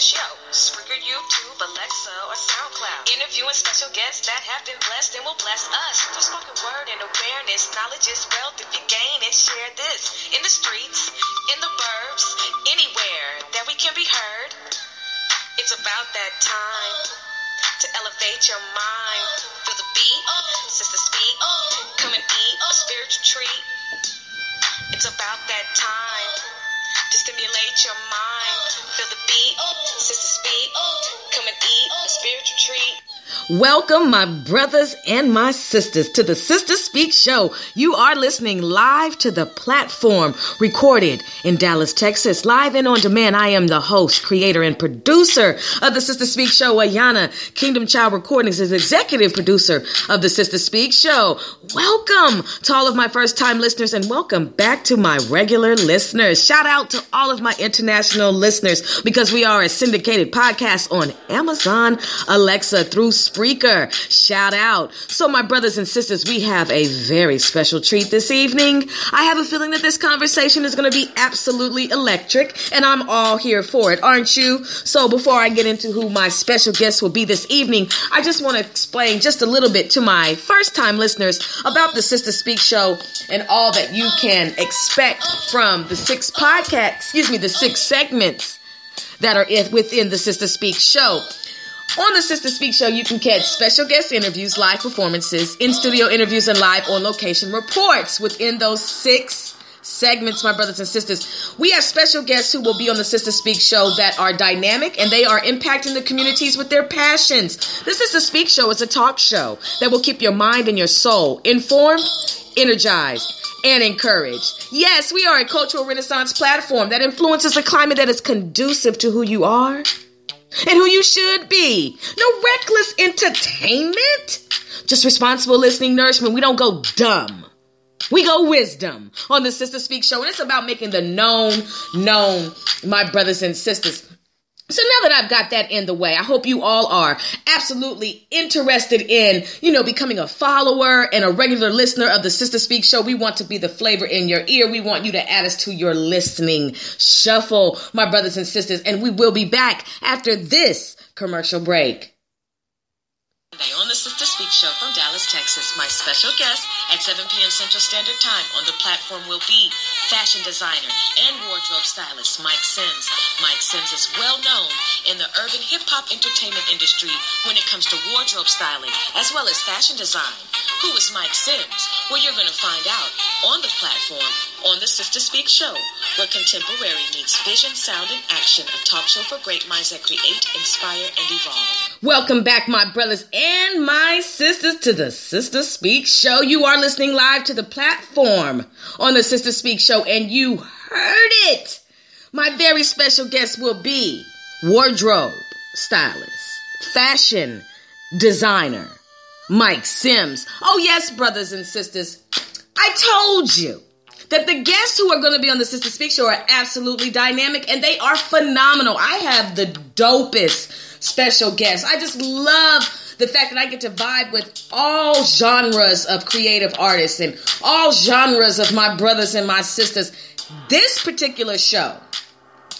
Your residential. Spreaker, YouTube, Alexa, or SoundCloud. Interviewing special guests that have been blessed and will bless us. Through spoken word and awareness, knowledge is wealth if you gain and share this. In the streets, in the burbs, anywhere that we can be heard. It's about that time to elevate your mind. Feel the beat, sister speak, come and eat a spiritual treat. It's about that time to stimulate your mind. Feel the beat, sister speak, come and eat a spiritual treat. Welcome, my brothers and my sisters, to the Sister Speak Show. You are listening live to the platform, recorded in Dallas, Texas, live and on demand. I am the host, creator, and producer of the Sister Speak Show. Ayana Kingdom Child Recordings is executive producer of the Sister Speak Show. Welcome to all of my first time listeners, and welcome back to my regular listeners. Shout out to all of my international listeners because we are a syndicated podcast on Amazon, Alexa, through Spreaker. Shout out. So, my brothers and sisters, we have a very special treat this evening. I have a feeling that this conversation is going to be absolutely electric, and I'm all here for it, aren't you? So, before I get into who my special guest will be this evening, I just want to explain just a little bit to my first time listeners about the Sister Speak show and all that you can expect from the six podcasts, excuse me, the six segments that are within the Sister Speak show. On the Sister Speak Show, you can catch special guest interviews, live performances, in studio interviews, and live on location reports within those six segments, my brothers and sisters. We have special guests who will be on the Sister Speak Show that are dynamic and they are impacting the communities with their passions. This is the Sister Speak Show is a talk show that will keep your mind and your soul informed, energized, and encouraged. Yes, we are a cultural renaissance platform that influences a climate that is conducive to who you are and who you should be. No reckless entertainment, just responsible listening nourishment. We don't go dumb. We go wisdom on the Sister Speak show, and it's about making the known known, my brothers and sisters. So now that I've got that in the way, I hope you all are absolutely interested in, you know, becoming a follower and a regular listener of the Sister Speak show. We want to be the flavor in your ear. We want you to add us to your listening shuffle, my brothers and sisters, and we will be back after this commercial break. Today on the Sister Speak Show from Dallas, Texas, my special guest at 7 p.m. Central Standard Time on the platform will be fashion designer and wardrobe stylist Myke Sims. Myke Sims is well known in the urban hip hop entertainment industry when it comes to wardrobe styling as well as fashion design. Who is Myke Sims? Well, you're going to find out on the platform on the Sister Speak Show, where contemporary meets vision, sound, and action, a talk show for great minds that create, inspire, and evolve. Welcome back, my brothers and my sisters, to the Sister Speak Show. You are listening live to the platform on the Sister Speak Show, and you heard it. My very special guest will be wardrobe stylist, fashion designer, Myke Sims. Oh, yes, brothers and sisters, I told you that the guests who are going to be on the Sister Speak Show are absolutely dynamic and they are phenomenal. I have the dopest special guests. I just love the fact that I get to vibe with all genres of creative artists and all genres of my brothers and my sisters. This particular show,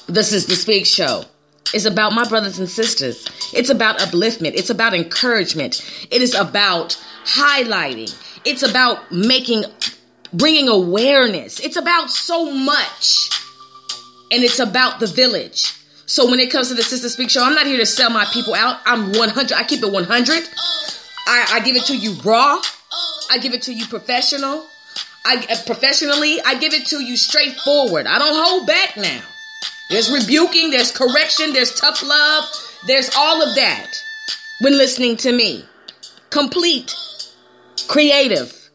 this is the Speak Show, is about my brothers and sisters. It's about upliftment. It's about encouragement. It is about highlighting. It's about making, bringing awareness. It's about so much. And it's about the village. So when it comes to the Sister Speak show, I'm not here to sell my people out. I'm 100. I keep it 100. I, I give it to you raw. I give it to you professional. I uh, professionally. I give it to you straightforward. I don't hold back now. There's rebuking. There's correction. There's tough love. There's all of that when listening to me. Complete, creative,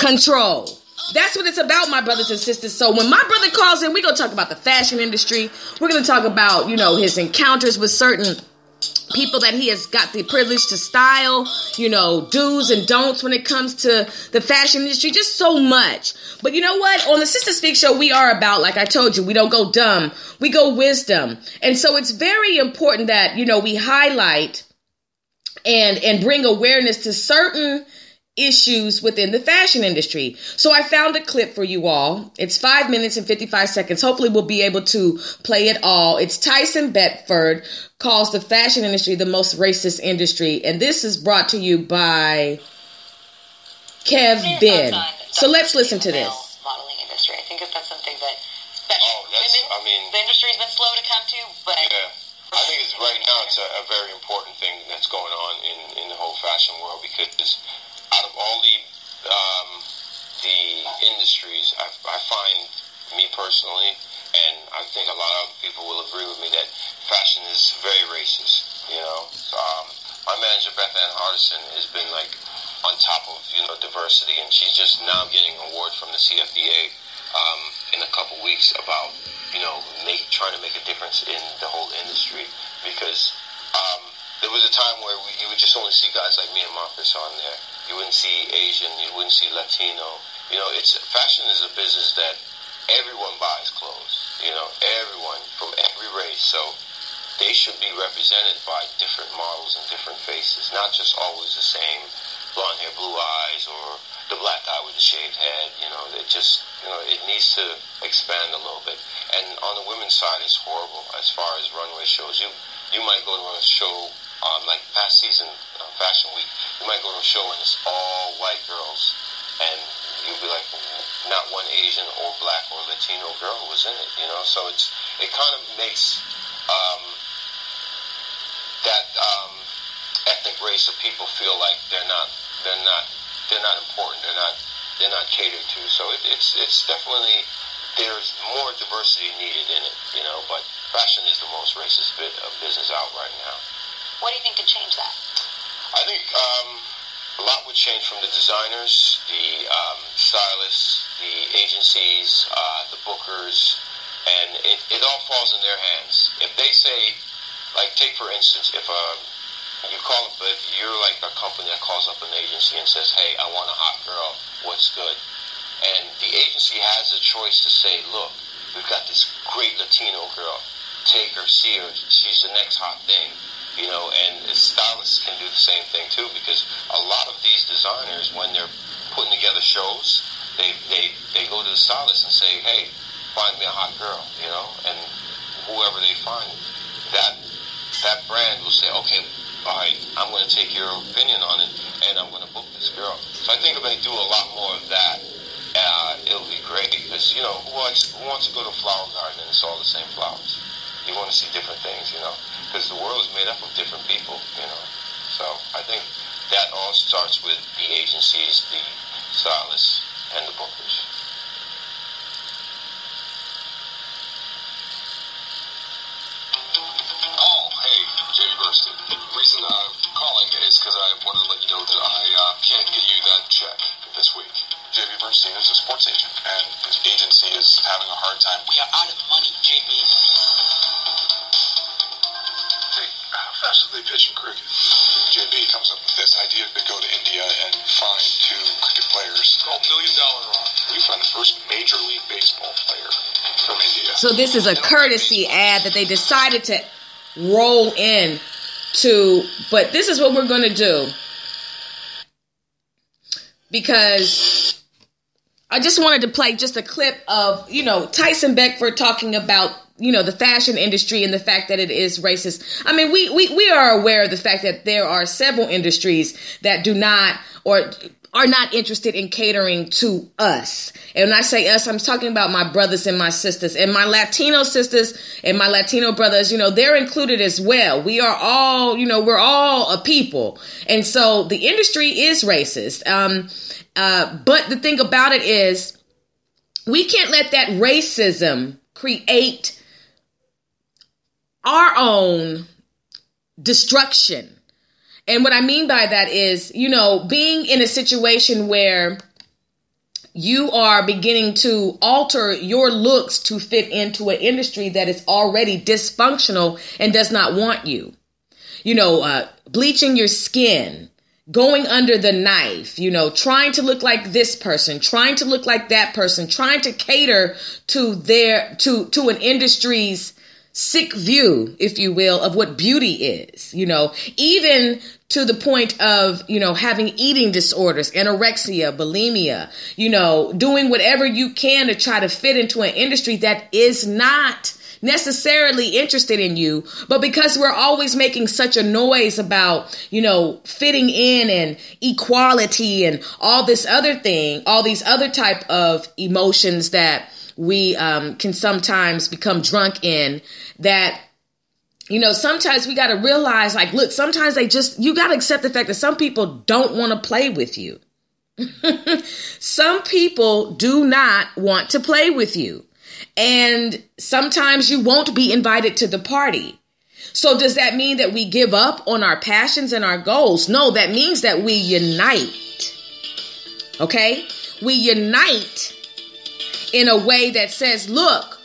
control. That's what it's about, my brothers and sisters. So when my brother calls in, we're gonna talk about the fashion industry. We're gonna talk about, you know, his encounters with certain people that he has got the privilege to style, you know, do's and don'ts when it comes to the fashion industry, just so much. But you know what? On the Sister Speak show, we are about, like I told you, we don't go dumb, we go wisdom. And so it's very important that, you know, we highlight and and bring awareness to certain issues within the fashion industry. So I found a clip for you all. It's five minutes and 55 seconds. Hopefully we'll be able to play it all. It's Tyson Beckford calls the fashion industry the most racist industry. And this is brought to you by Kev Ben. So let's listen to this. Modeling industry. I think that that's something that, especially Oh, that's- women, I mean- the industry's been slow to come to, but Yeah. I think it's right now it's a, a very important thing that's going on in, in the whole fashion world because out of all the um, the industries, I, I find me personally, and I think a lot of people will agree with me that fashion is very racist. You know, um, my manager Bethann Hardison has been like on top of you know diversity, and she's just now getting an award from the CFDA um, in a couple weeks about you know make trying to make a difference in the whole industry because um, there was a time where we, you would just only see guys like me and Marcus on there. You wouldn't see Asian, you wouldn't see Latino. You know, it's fashion is a business that everyone buys clothes. You know, everyone from every race. So they should be represented by different models and different faces, not just always the same blonde hair, blue eyes, or the black guy with the shaved head. You know, it just you know it needs to expand a little bit. And on the women's side, it's horrible as far as runway shows. You you might go to a show um, like past season fashion week. You might go to a show and it's all white girls, and you'll be like, not one Asian or black or Latino girl was in it. You know, so it's it kind of makes um, that um, ethnic race of people feel like they're not they're not they're not important. They're not they're not catered to. So it, it's it's definitely there's more diversity needed in it. You know, but fashion is the most racist bit of business out right now. what do you think could change that? I think um, a lot would change from the designers, the um, stylists, the agencies, uh, the bookers, and it, it all falls in their hands. If they say, like, take for instance, if a you call up, if you're like a company that calls up an agency and says, "Hey, I want a hot girl. What's good?" and the agency has a choice to say, "Look, we've got this great Latino girl. Take her, see her. She's the next hot thing." You know, and stylists can do the same thing too, because a lot of these designers, when they're putting together shows, they they they go to the stylist and say, "Hey, find me a hot girl," you know, and whoever they find, that that brand will say, "Okay, all right, I'm going to take your opinion on it, and I'm going to book this girl." So I think if they do a lot more of that, uh, it'll be great because you know who wants who wants to go to a flower garden and it's all the same flowers. You want to see different things, you know, because the world is made up of different people, you know. So I think that all starts with the agencies, the stylists, and the bookers. Oh, hey, Jamie Bernstein. The reason I'm calling is because I wanted to let you know that I uh, can't get you that check this week. JB Bernstein is a sports agent, and his agency is having a hard time. We are out of money, JB. Hey, how fast do they pitch in cricket? JB comes up with this idea to go to India and find two cricket players. Called Million Dollar Rock. We find the first Major League Baseball player from India. So this is a courtesy ad that they decided to roll in to, but this is what we're going to do because I just wanted to play just a clip of, you know, Tyson Beckford talking about, you know, the fashion industry and the fact that it is racist. I mean, we, we, we are aware of the fact that there are several industries that do not or are not interested in catering to us. And when I say us, I'm talking about my brothers and my sisters and my Latino sisters and my Latino brothers, you know, they're included as well. We are all, you know, we're all a people. And so the industry is racist. Um, uh, but the thing about it is we can't let that racism create our own destruction and what I mean by that is, you know, being in a situation where you are beginning to alter your looks to fit into an industry that is already dysfunctional and does not want you. You know, uh, bleaching your skin, going under the knife, you know, trying to look like this person, trying to look like that person, trying to cater to their to to an industry's sick view, if you will, of what beauty is, you know, even to the point of, you know, having eating disorders, anorexia, bulimia, you know, doing whatever you can to try to fit into an industry that is not necessarily interested in you, but because we're always making such a noise about, you know, fitting in and equality and all this other thing, all these other type of emotions that we um, can sometimes become drunk in that you know, sometimes we got to realize, like, look, sometimes they just, you got to accept the fact that some people don't want to play with you. some people do not want to play with you. And sometimes you won't be invited to the party. So, does that mean that we give up on our passions and our goals? No, that means that we unite. Okay? We unite in a way that says, look,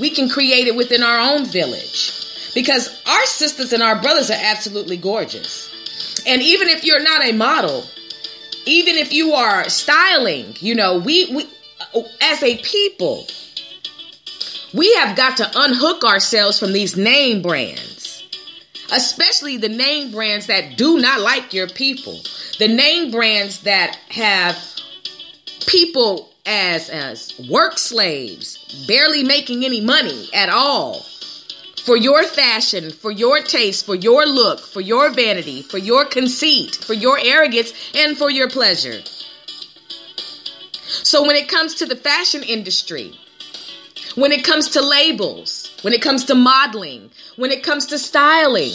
we can create it within our own village. Because our sisters and our brothers are absolutely gorgeous. And even if you're not a model, even if you are styling, you know, we, we as a people, we have got to unhook ourselves from these name brands, especially the name brands that do not like your people, the name brands that have people as as work slaves, barely making any money at all. For your fashion, for your taste, for your look, for your vanity, for your conceit, for your arrogance, and for your pleasure. So, when it comes to the fashion industry, when it comes to labels, when it comes to modeling, when it comes to styling,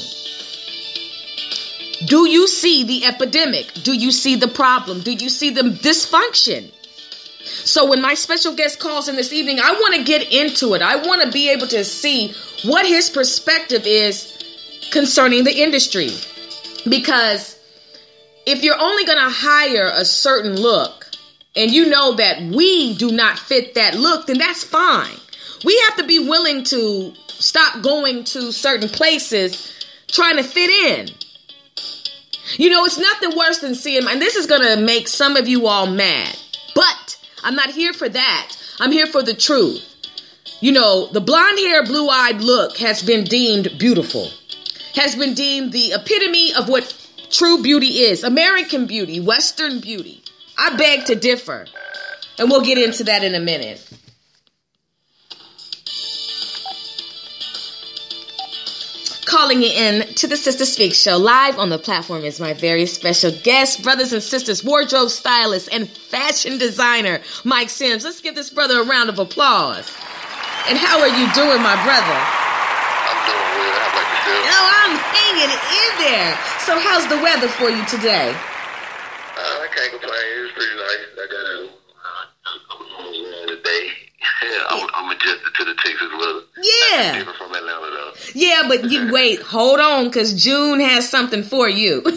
do you see the epidemic? Do you see the problem? Do you see the dysfunction? So when my special guest calls in this evening, I want to get into it. I want to be able to see what his perspective is concerning the industry. Because if you're only going to hire a certain look and you know that we do not fit that look, then that's fine. We have to be willing to stop going to certain places trying to fit in. You know, it's nothing worse than seeing, and this is going to make some of you all mad, but I'm not here for that. I'm here for the truth. You know, the blonde hair, blue eyed look has been deemed beautiful, has been deemed the epitome of what true beauty is American beauty, Western beauty. I beg to differ. And we'll get into that in a minute. Calling it in to the Sister Speak show live on the platform is my very special guest, brothers and sisters, wardrobe stylist and fashion designer, Myke Sims. Let's give this brother a round of applause. And how are you doing, my brother? I'm doing well. How about yourself? Oh, I'm hanging in there. So, how's the weather for you today? Uh, I can't complain. It's pretty nice. I got a today. I'm, I'm adjusted to the Texas weather. Yeah. Different from Atlanta, though. Yeah, but you wait, hold on, because June has something for you.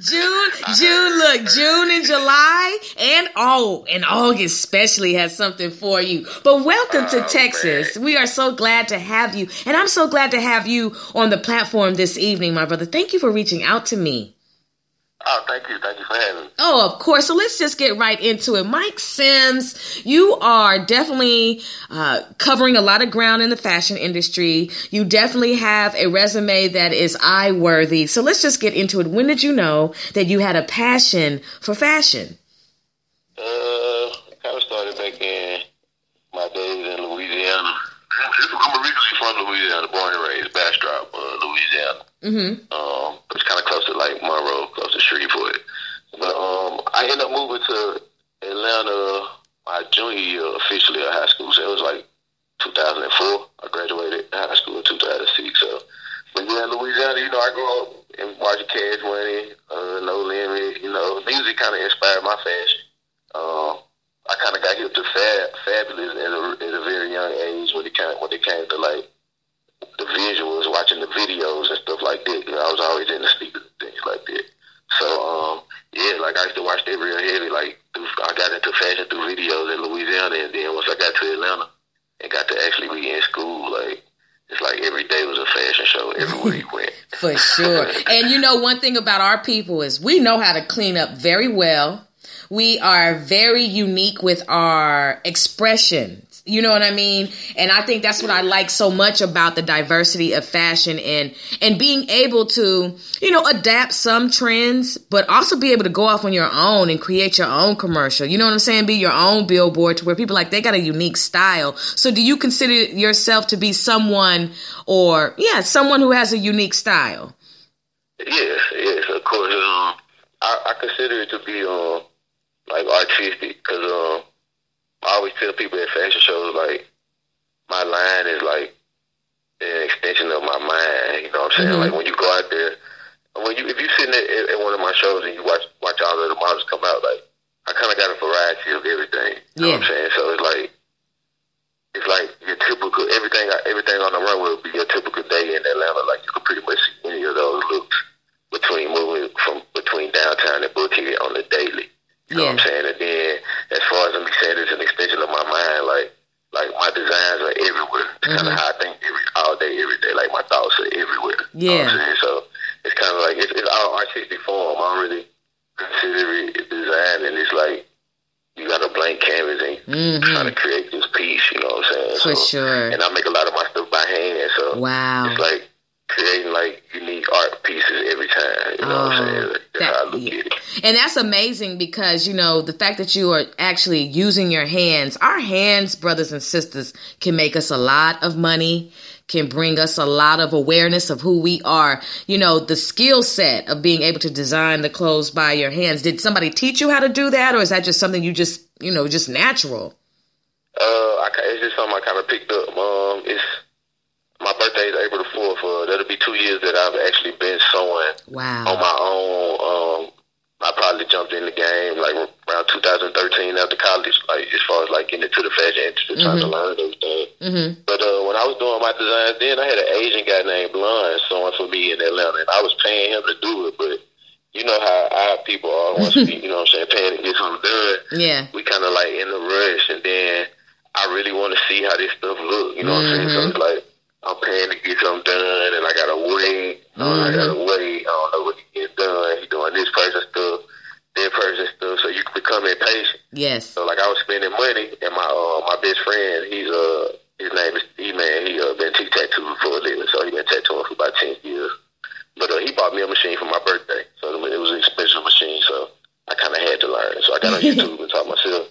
June, June, look, June and July and oh, and August especially has something for you. But welcome to Oh, Texas. We are so glad to have you. And I'm so glad to have you on the platform this evening, my brother. Thank you for reaching out to me. Oh, thank you. Thank you for having me. Oh, of course. So let's just get right into it. Myke Sims, you are definitely uh, covering a lot of ground in the fashion industry. You definitely have a resume that is eye worthy. So let's just get into it. When did you know that you had a passion for fashion? Uh, kind of started back in my days in Louisiana. I'm originally from Louisiana, born and raised, Bastrop, uh, Louisiana. Mm-hmm. Um, it's kind of close to like Monroe, close to Shreveport. But um, I ended up moving to Atlanta my junior year officially of high school. So it was like 2004. I graduated high school in 2006. So, but yeah, in Louisiana, you know, I grew up and watching Cash Money, uh, No Limit. You know, music kind of inspired my fashion. Um, I kind of got hip to fab, fabulous at a, at a very young age when it came when it came to like the visuals, watching the videos and stuff like that. You know, I was always into speakers and things like that. So, um, yeah, like I used to watch that real heavy. Like through, I got into fashion through videos in Louisiana, and then once I got to Atlanta and got to actually be in school, like it's like every day was a fashion show everywhere you went. For sure. and you know, one thing about our people is we know how to clean up very well. We are very unique with our expression. You know what I mean? And I think that's what I like so much about the diversity of fashion and and being able to, you know, adapt some trends, but also be able to go off on your own and create your own commercial. You know what I'm saying? Be your own billboard to where people like they got a unique style. So do you consider yourself to be someone or yeah, someone who has a unique style? Yes, yes, of course. Um, I, I consider it to be um like artistic because um I always tell people at fashion shows like my line is like an extension of my mind. You know what I'm saying? Mhm. Like when you go out there, when you if you sitting at, at one of my shows and you watch watch all of the models come out, like I kind of got a variety of everything. You know what I'm saying? So it's like it's like your typical everything. Everything on the runway would be your typical day in Atlanta. Like you could pretty much see any of those looks between moving from between downtown and Bookie on the daily. You know what I'm saying? And then as far as me saying it's an extension of my mind, like like my designs are everywhere. It's kind of how I think every all day, every day. Like my thoughts are everywhere. You know what I'm Yeah. saying? So it's kind of like it's, it's all artistic form. I don't really consider it design, and it's like you got a blank canvas and you Mhm. trying to create this piece. You know what I'm saying? For so, sure. And I make a lot of my stuff by hand, so Wow. it's like creating like unique art pieces every time. You know what I'm Oh, saying? That's that- how I look yeah. And that's amazing because, you know, the fact that you are actually using your hands, our hands, brothers and sisters, can make us a lot of money, can bring us a lot of awareness of who we are. You know, the skill set of being able to design the clothes by your hands. Did somebody teach you how to do that, or is that just something you just, you know, just natural? Uh, I, it's just something I kind of picked up. Um, it's my birthday is April the fourth. Uh, that'll be two years that I've actually been sewing Wow. on my own. Um, I probably jumped in the game like around 2013 after college, like as far as like getting into the fashion industry, trying to Mhm. learn everything. Mm-hmm. But uh, when I was doing my designs, then I had an Asian guy named Blonde sewing for me in Atlanta, and I was paying him to do it. But you know how our people are once we, you know, what I'm saying, paying to get something done Yeah. we kind of like in a rush, and then I really want to see how this stuff look. You know what I'm saying? So Mhm. it's like I'm paying to get something done, and I gotta wait. uh, I gotta wait. I don't know what he get done. He doing this person stuff, that person stuff. So you become impatient. Yes. So like I was spending money, and my uh, my best friend, he's uh his name is E Man. He uh been T tattooed for a living, so he been tattooing for about ten years. But uh, he bought me a machine for my birthday, so it was an expensive machine. So I kind of had to learn. So I got on YouTube and taught myself.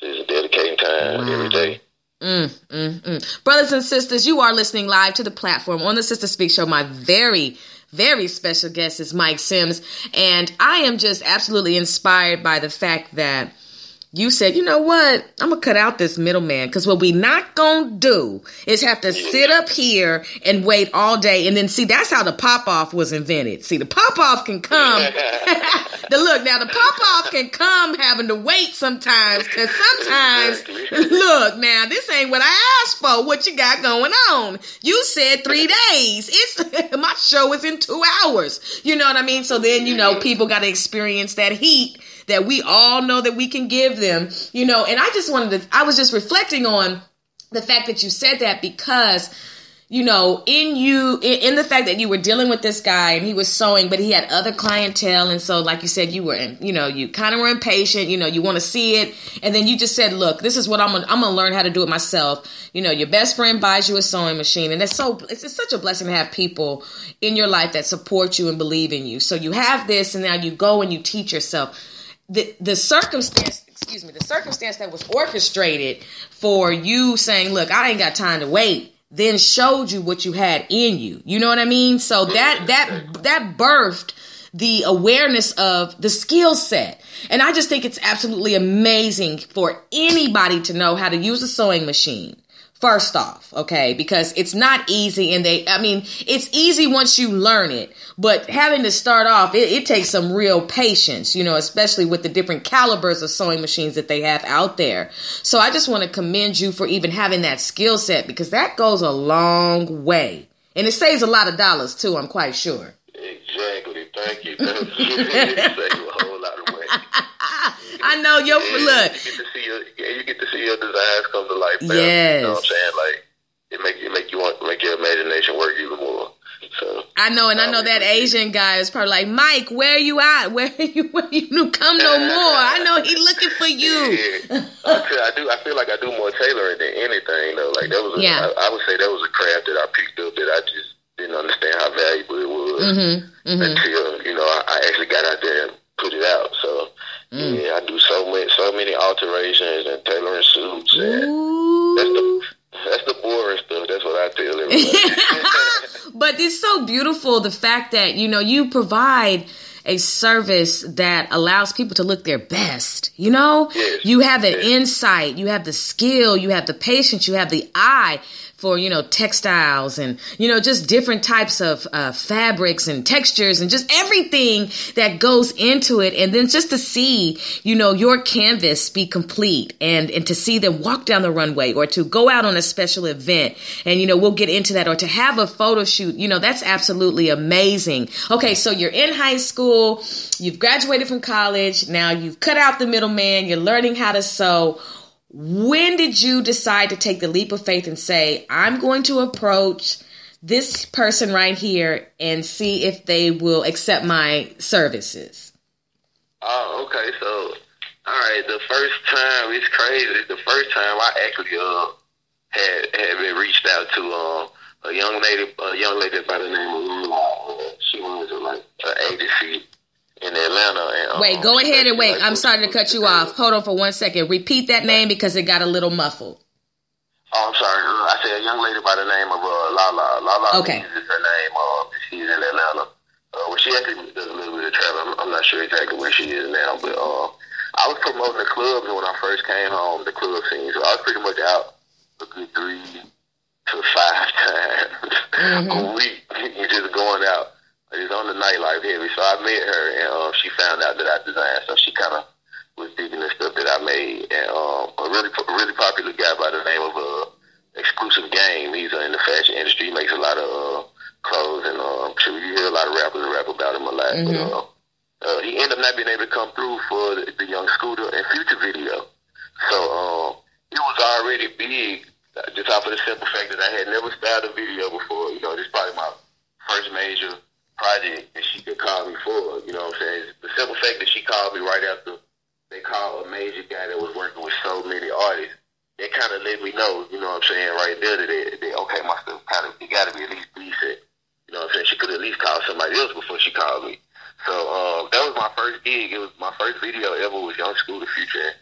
Just dedicating time Wow. every day. Mm, mm, mm. Brothers and sisters, you are listening live to the platform on the Sister Speak Show. My very, very special guest is Myke Sims. And I am just absolutely inspired by the fact that you said, you know what? I'm going to cut out this middleman because what we not going to do is have to sit up here and wait all day. And then see, that's how the pop off was invented. See, the pop off can come. the look, now the pop off can come having to wait sometimes because sometimes, look, now this ain't what I asked for. What you got going on? You said three days. It's my show is in two hours. You know what I mean? So then, you know, people got to experience that heat that we all know that we can give them, you know, and I just wanted to, I was just reflecting on the fact that you said that because you know, in you, in, the fact that you were dealing with this guy and he was sewing, but he had other clientele. And so, like you said, you were, in, you know, you kind of were impatient, you know, you want to see it. And then you just said, look, this is what I'm going to, I'm going to learn how to do it myself. You know, your best friend buys you a sewing machine. And it's so, it's, it's such a blessing to have people in your life that support you and believe in you. So you have this and now you go and you teach yourself. The, the circumstance, excuse me, the circumstance that was orchestrated for you saying, look, I ain't got time to wait then showed you what you had in you. You know what I mean? So that that that birthed the awareness of the skill set. And I just think it's absolutely amazing for anybody to know how to use a sewing machine first off, okay? Because it's not easy and they, I mean, it's easy once you learn it, but having to start off, it, it, takes some real patience, you know, especially with the different calibers of sewing machines that they have out there. So I just want to commend you for even having that skill set because that goes a long way. And it saves a lot of dollars too, I'm quite sure. Exactly. Thank you. Thank you. I know your look. You get to see your you get to see your designs come to life. Man. Yes. You know what I'm saying? Like it make it make you want make your imagination work even more. So I know, and I know that Asian guy is probably like, Myke, where you at? Where you where you come no more? I know he looking for you. Yeah. I, do. I feel like I do more tailoring than anything though. Like that was. A, yeah. I, I would say that was a craft that I picked up that I just didn't understand how valuable it was mm-hmm. Mm-hmm. until you know I, I actually got out there and put it out. So Mm. Yeah, I do so many, so many alterations and tailoring suits. And that's the that's the boring stuff. That's what I tell everybody. but it's so beautiful the fact that you know you provide a service that allows people to look their best. You know, yes. you have the yes. insight, you have the skill, you have the patience, you have the eye for you know textiles and you know just different types of uh, fabrics and textures and just everything that goes into it. And then just to see you know your canvas be complete and and to see them walk down the runway or to go out on a special event. And you know we'll get into that or to have a photo shoot you know that's absolutely amazing. Okay so you're in high school you've graduated from college now you've cut out the middleman you're learning how to sew when did you decide to take the leap of faith and say, I'm going to approach this person right here and see if they will accept my services? Oh, okay. So, all right. The first time, it's crazy. The first time I actually uh, had had been reached out to um, a young lady, a young lady by the name of Lula. She was like an agency in Atlanta. And, um, wait, go ahead and wait. I'm sorry to cut you off. Hold on for one second. Repeat that name because it got a little muffled. Oh, I'm sorry. I said a young lady by the name of uh, Lala. Lala okay. is her name. Uh, she's in Atlanta. Uh, well, she actually does a little bit of travel. I'm, I'm not sure exactly where she is now, but uh, I was promoting the clubs when I first came home, the club scene. So I was pretty much out a good three to five times mm-hmm. a week, just going out it's on the nightlife heavy. So I met her, and um, she found out that I designed. So she kind of was digging the stuff that I made. And um, a really, really popular guy by the name of uh, Exclusive Game. He's uh, in the fashion industry. He makes a lot of uh, clothes, and um, sure you hear a lot of rappers rap about him a lot. Mm-hmm. But, uh, uh, he ended up not being able to come through for the, the Young Scooter and Future video. So um, it was already big, uh, just off of the simple fact that I had never styled a video before. You know, this is probably my first major project that she could call me for. You know what I'm saying? The simple fact that she called me right after they called a major guy that was working with so many artists, it kind of let me know, you know what I'm saying, right there that, they, that okay, my stuff kind of, it got to be at least decent. You know what I'm saying? She could at least call somebody else before she called me. So um, that was my first gig. It was my first video ever with Young Scooter the Future,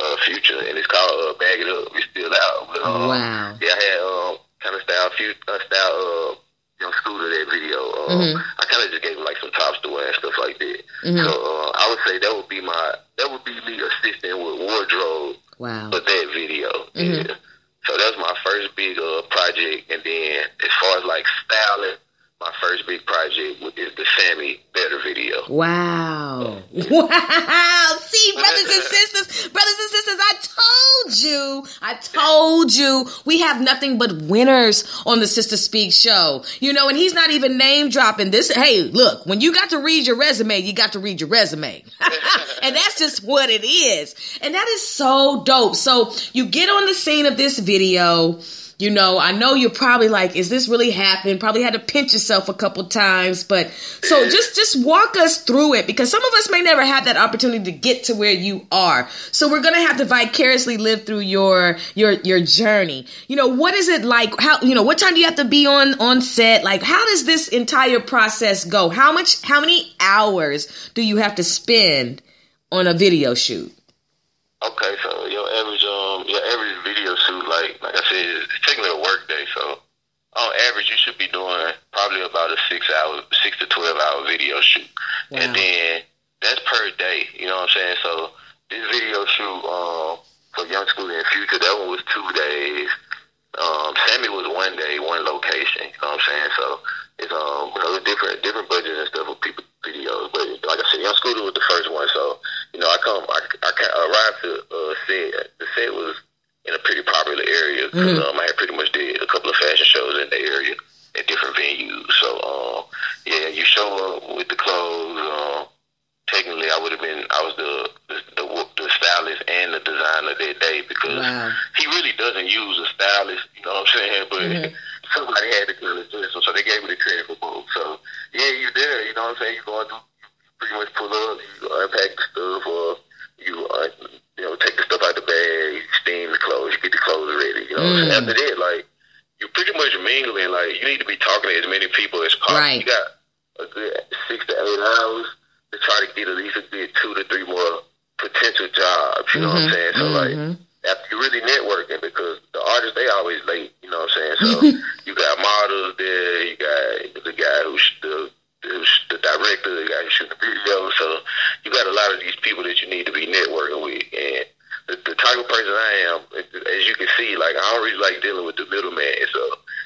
uh, Future, and it's called uh, Bag It Up. It's still out. But, um, wow. Yeah, I had um, kind of style, few, uh, style uh, young Scooter that video. Um, mm-hmm. I kind of just gave him like some tops to wear and stuff like that. Mm-hmm. So uh, I would say that would be my that would be me assisting with wardrobe wow. for that video. Mm-hmm. Yeah. So that was my first big uh, project, and then as far as like styling, my first big project is the Sammy Better video. Wow. Oh. Wow. See, brothers and sisters, brothers and sisters, I told you, I told you, we have nothing but winners on the Sister Speak show. You know, and he's not even name dropping this. Hey, look, when you got to read your resume, you got to read your resume. and that's just what it is. And that is so dope. So you get on the scene of this video You know, I know you're probably like, is this really happening? Probably had to pinch yourself a couple times, but so just just walk us through it because some of us may never have that opportunity to get to where you are. So we're gonna have to vicariously live through your your your journey. You know, what is it like? How you know what time do you have to be on on set? Like, how does this entire process go? How much? How many hours do you have to spend on a video shoot? Okay, so your average um your average video shoot like like I said, it's taking a work day, so on average you should be doing probably about a six hour six to twelve hour video shoot. Wow. And then that's per day, you know what I'm saying? So this video shoot um for Young Scooter in the Future, that one was two days. Um Sammy was one day, one location, you know what I'm saying? So it's um you know different different budgets and stuff with people videos. But like I said, Young Scooter was the first one, so you know I come I I arrived to uh, set. The set was in a pretty popular area because um, I had pretty much did a couple of fashion shows in the area at different venues. So um yeah, you show up with the clothes. Um, technically, I would have been I was the, the the stylist and the designer that day because Wow. he really doesn't use a stylist. You know what I'm saying? But somebody had to do it, so they gave me the credit for both. So yeah, you there. You know what I'm saying? You going through, you pretty much pull up, you unpack the stuff, or you uh, you know take the stuff out the bag, you steam the clothes, you get the clothes ready. You know, what I'm after that, like you pretty much mingling. Like you need to be talking to as many people as possible. Right. You got a good six to eight hours to try to get at least a good two to three more potential jobs. You know what I'm mm-hmm. saying? So like mm-hmm. after you're really networking because the artists they always late. You know what I'm saying? So you got models there, you got the guy who's the the director, the guy who shooting the video. So you got a lot of these people that you need to be networking with and. The, the type of person I am, as you can see, like I don't really like dealing with the middleman, so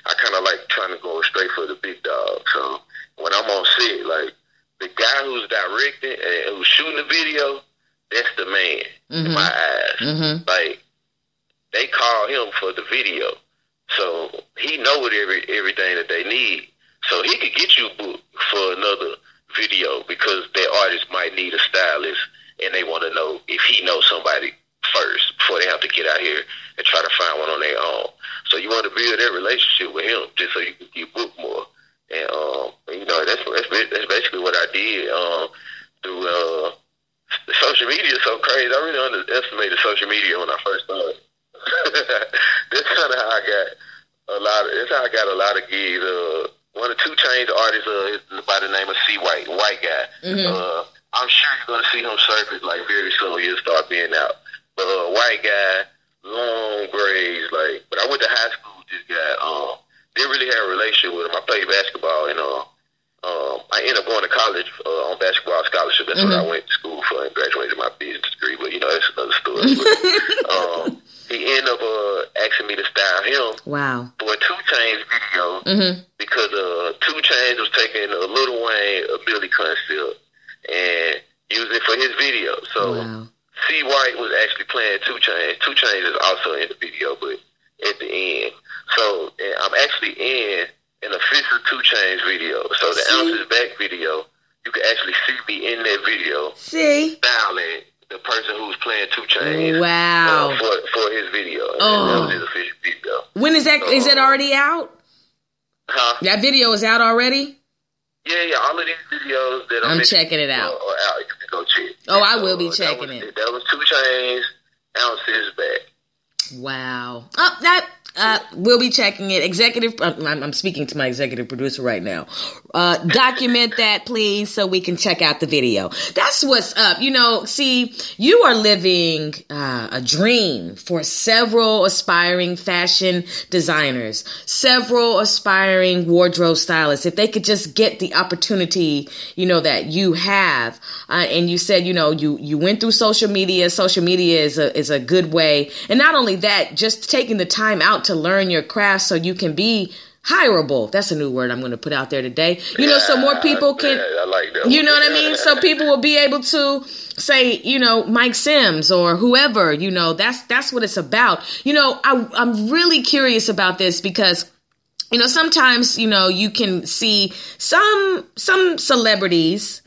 I kind of like trying to go straight for the big dog. So when I'm on set, like the guy who's directing and who's shooting the video, that's the man in my eyes. Mm-hmm. Like they call him for the video, so he know what every everything that they need. So he could get you booked for another video because their artist might need a stylist, and they want to know if he knows somebody first before they have to get out here and try to find one on their own. So you want to build that relationship with him just so you can get booked more. And um, you know that's that's that's basically what I did um, through uh, the social media. is So crazy, I really underestimated social media when I first started. that's kind of how I got a lot. Of, that's how I got a lot of gigs. Uh, one of 2 Chainz artists uh, is by the name of C White, white guy. Uh, I'm sure you're gonna see him surface like very soon. He'll start being out. But uh, white guy, long braids, like. But I went to high school with this guy. Um, didn't really have a relationship with him. I played basketball and uh, um, I ended up going to college uh, on basketball scholarship. That's what I went to school for and graduated my business degree. But you know, that's another story. But, um, he ended up uh, asking me to style him Wow. for a 2 Chainz video Mm-hmm. because uh, 2 Chainz was taking a Lil Wayne a Milli concept and using it for his video. So Wow. C White was actually playing 2 Chainz. 2 Chainz is also in the video, but at the end. So I'm actually in an official 2 Chainz video. So the See? Ounces Back video, you can actually see me in that video See? styling the person who's playing 2 Chainz Wow. uh, for for his video. Oh. that was his official video. When is that? Is it already out? Huh? That video is out already. Yeah, yeah, all of these videos that I'm, I'm checking it out. Are, out. You can go check. Oh, I will be that checking was- it. That was 2 Chainz, ounces back. Wow. Oh, that. Uh, we'll be checking it. Executive, I'm, I'm speaking to my executive producer right now. Uh, document that, please, so we can check out the video. That's what's up. You know, see, you are living uh, a dream for several aspiring fashion designers, several aspiring wardrobe stylists. If they could just get the opportunity, you know, that you have, uh, and you said, you know, you you went through social media. Social media is a is a good way, and not only that, just taking the time out to learn your craft so you can be hireable. That's a new word I'm going to put out there today. You know, so more people can. Like. You know what I mean? So people will be able to say, you know, Myke Sims or whoever, you know, that's that's what it's about. You know, I I'm really curious about this because you know, sometimes, you know, you can see some some celebrities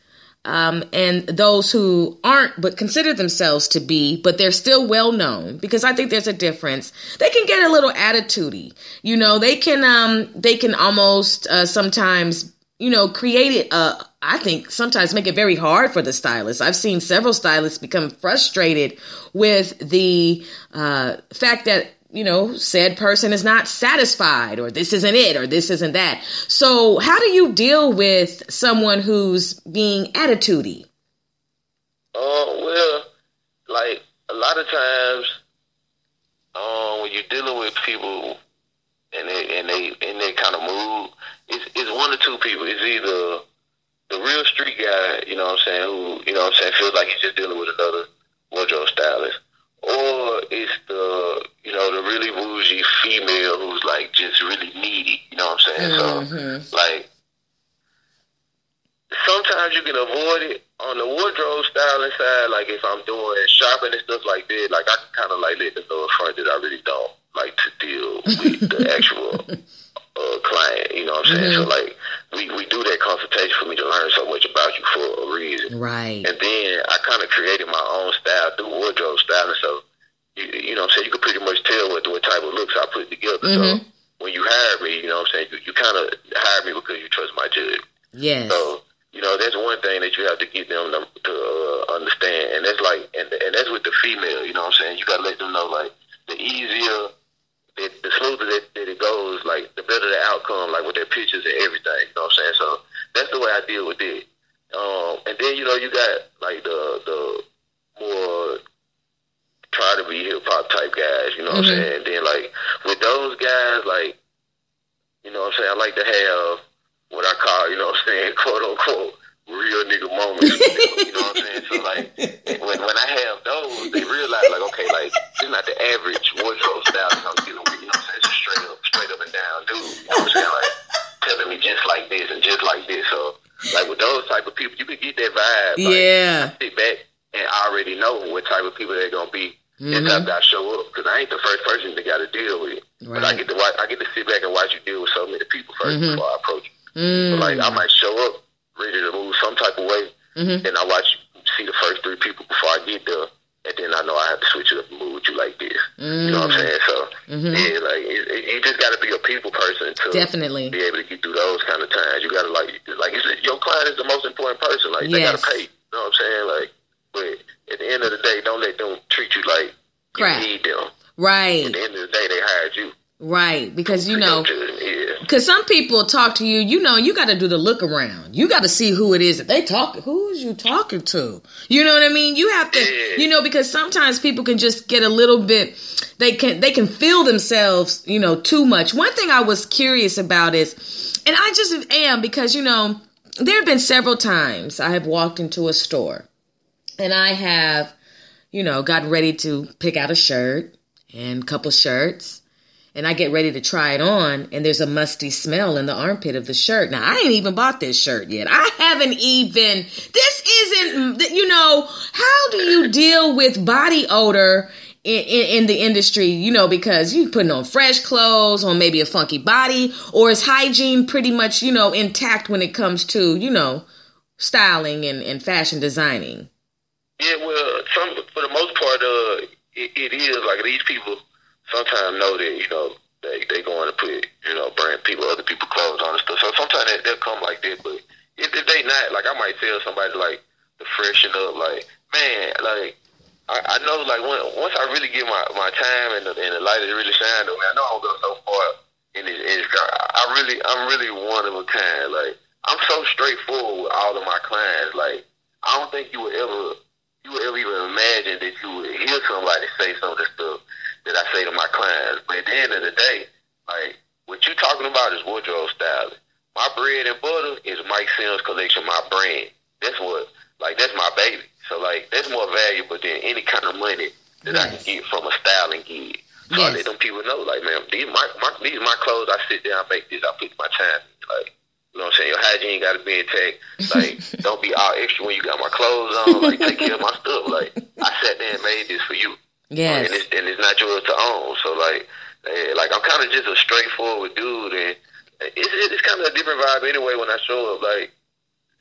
um, and those who aren't but consider themselves to be, but they're still well known because I think there's a difference. They can get a little attitudey, you know. They can um they can almost uh, sometimes you know create it. Uh, I think sometimes make it very hard for the stylist. I've seen several stylists become frustrated with the uh, fact that you know, said person is not satisfied or this isn't it or this isn't that. So, how do you deal with someone who's being attitudey? Oh, uh, well, like a lot of times, um, when you're dealing with people and they and they in that kind of mood, it's it's one or two people. It's either the real street guy, you know what I'm saying, who, you know what I'm saying, feels like he's just dealing with another wardrobe stylist or it's the you know the really bougie female who's like just really needy. You know what I'm saying? Mm-hmm. So like sometimes you can avoid it on the wardrobe styling side. Like if I'm doing shopping and stuff like that, like I can kind of like let them know in front that I really don't like to deal with the actual uh, client. You know what I'm saying? Mm-hmm. So like we we do that consultation for me to learn so much about you for a reason. Right. And then I kind of created my own style through wardrobe styling. So you, you know what I'm saying? You can pretty much tell what what type of looks I put together. Mm-hmm. So when you hire me, you know what I'm saying? You, you kind of hire me because you trust my judgment. Yes. So you know that's one thing that you have to get them to, to uh, understand, and that's like, and and that's with the female. You know what I'm saying? You got to let them know like the easier it, the smoother that, that it goes, like the better the outcome, like with their pictures and everything. You know what I'm saying? So that's the way I deal with it. Um, and then you know you got like the the more try to be hip hop type guys. You know what mm-hmm. I'm saying? And then like with those guys, like you know what I'm saying, I like to have what I call you know what I'm saying, quote unquote real nigga moments. you know what I'm saying? So like when when I have those, they realize like okay, like it's not the average wardrobe style that I'm dealing with. You know what I'm saying? It's straight up, straight up and down, dude. You know what I'm saying? Like telling me just like this and just like this. So like with those type of people, you can get that vibe. Like, yeah. I sit back and I already know what type of people they're gonna be. Mm-hmm. And I got to show up because I ain't the first person that got to deal with it. Right. But I get to watch, I get to sit back and watch you deal with so many people 1st mm-hmm. before I approach you. Mm-hmm. So like I might show up ready to move some type of way. Mm-hmm. And I watch see the first three people before I get there. And then I know I have to switch it up and move with you like this. Mm-hmm. You know what I'm saying? So, mm-hmm. yeah, like, it, it, you just got to be a people person to Definitely. be able to get through those kind of times. You got to, like, like your client is the most important person. Like, yes. they got to pay. You know what I'm saying? Like, but at the end of the day, don't let them treat you like Crap. you need them. Right. At the end of the day, they hired you. Right, because you know, because some people talk to you, you know, you got to do the look around. You got to see who it is that they talk. Who is you talking to? You know what I mean? You have to, you know, because sometimes people can just get a little bit. They can they can feel themselves, you know, too much. One thing I was curious about is, and I just am because you know, there have been several times I have walked into a store, and I have, you know, gotten ready to pick out a shirt and a couple shirts and I get ready to try it on, and there's a musty smell in the armpit of the shirt. Now, I ain't even bought this shirt yet. I haven't even, this isn't, you know, how do you deal with body odor in, in, in, the industry, you know, because you're putting on fresh clothes on maybe a funky body, or is hygiene pretty much, you know, intact when it comes to, you know, styling and, and fashion designing? Yeah, well, some, for the most part, uh, it, it is like these people sometimes know that you know they they going to put you know brand people other people clothes on and stuff. So sometimes they, they'll come like that, but if, if they not like I might tell somebody like to freshen up, like man, like I, I know like when, once I really give my my time and the, and the light is really shining on me, I know I'm going so far in this industry. I really I'm really one of a kind. Like I'm so straightforward with all of my clients. Like I don't think you would ever you would ever even imagine that you would hear somebody say some of this stuff that I say to my clients. But at the end of the day, like what you talking about is wardrobe styling. My bread and butter is Myke Sims collection, my brand. That's what like that's my baby. So like that's more valuable than any kind of money that yes. I can get from a styling gig. So yes. I let them people know, like, man, these my, my these my clothes. I sit down, make this. I put my time. Like, you know what I'm saying? Your hygiene got to be intact. Like, don't be all extra when you got my clothes on. Like, take care of my stuff. Like, I sat there and made this for you. Yes. And it's, and it's not yours to own. So like, eh, like I'm kind of just a straightforward dude, and it's it's kind of a different vibe anyway when I show up. Like,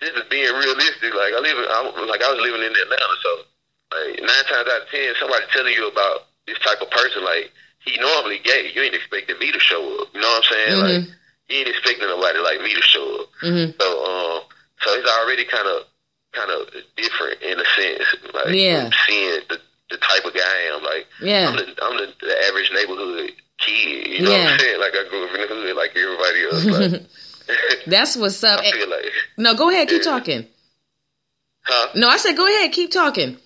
this is being realistic. Like I live, in, I, like I was living in Atlanta, so like nine times out of ten, somebody telling you about this type of person, like he normally gay. You ain't expecting me to show up. You know what I'm saying? Mm-hmm. Like you ain't expecting nobody like me to show up. Mm-hmm. So um, so it's already kind of kind of different in a sense. Like Yeah. seeing the the type of guy I am. Like Yeah. I'm the I'm the, the average neighborhood kid. You know what I'm saying? Like I grew up in the hood like everybody else. Like, That's what's up. I feel like. No, go ahead, keep Yeah. talking. Huh? No, I said go ahead, keep talking.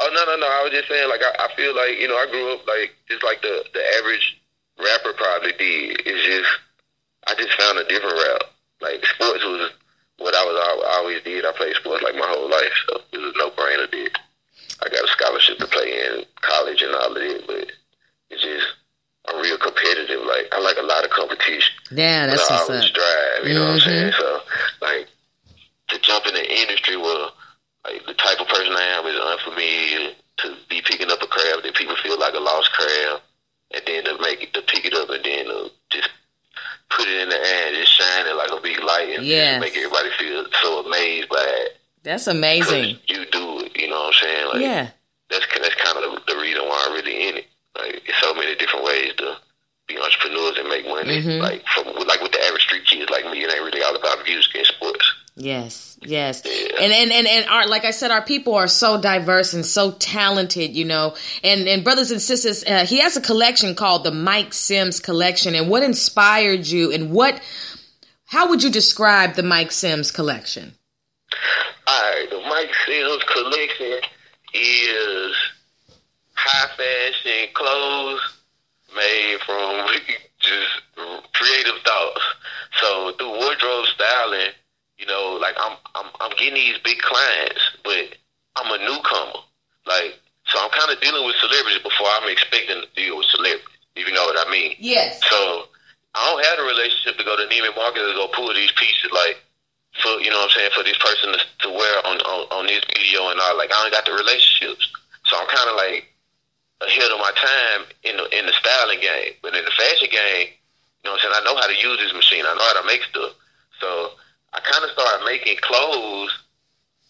Oh no no no! I was just saying like I, I feel like you know I grew up like just like the the average rapper probably did. It's just I just found a different route. Like sports was what I was I always did. I played sports like my whole life, so it was no brainer. Did I got a scholarship to play in college and all of it, but it's just I'm real competitive. Like I like a lot of competition. Yeah, that's I what's always up. drive. You know what I'm saying? Mm-hmm. So like to jump in the industry where like the type of person I am is unfamiliar to be picking up a crab that people feel like a lost crab, and then to make it to pick it up and then to just put it in the air and just shine it like a big light and Yes. make everybody feel so amazed by it. That's amazing. You do. You know what I'm saying? Like Yeah. that's that's kind of the, the reason why I'm really in it. Like, there's so many different ways to be entrepreneurs and make money. Mhm. Like, from like with the average street kids like me, it ain't really all about music and sports. Yes, yes. Yeah. And and and and our like I said, our people are so diverse and so talented, you know. And and brothers and sisters, uh, he has a collection called the Myke Sims Collection. And what inspired you? And what? How would you describe the Myke Sims Collection? All right, the Myke Sims collection is high fashion clothes made from just creative thoughts. So through wardrobe styling, you know, like I'm I'm I'm getting these big clients, but I'm a newcomer. Like so I'm kind of dealing with celebrities before I'm expecting to deal with celebrities. If you know what I mean. Yes. So I don't have a relationship to go to Neiman Marcus and go pull these pieces like for you know what I'm saying for this person to, to wear on, on on this video and all. Like I don't got the relationships, so I'm kind of like ahead of my time in the in the styling game. But in the fashion game, you know what I'm saying. I know how to use this machine. I know how to make stuff. So I kind of started making clothes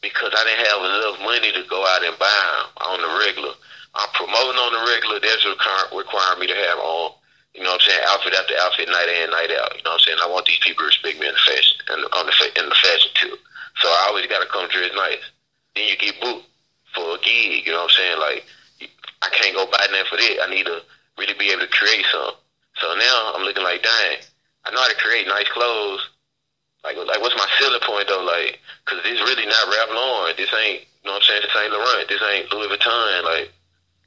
because I didn't have enough money to go out and buy them on the regular. I'm promoting on the regular. That's require, requiring me to have on, you know what I'm saying, outfit after outfit, night in, night out. You know what I'm saying? I want these people to respect me in the fashion, and on the in the fashion too. So I always got to come dressed nice. Then you get booked for a gig. You know what I'm saying? Like I can't go buy nothing for that. I need to really be able to create something. So now I'm looking like, dang, I know how to create nice clothes. Like, like what's my selling point though? Like, cause this really not Ralph Lauren. This ain't, you know what I'm saying? This ain't Laurent. This ain't Louis Vuitton. Like,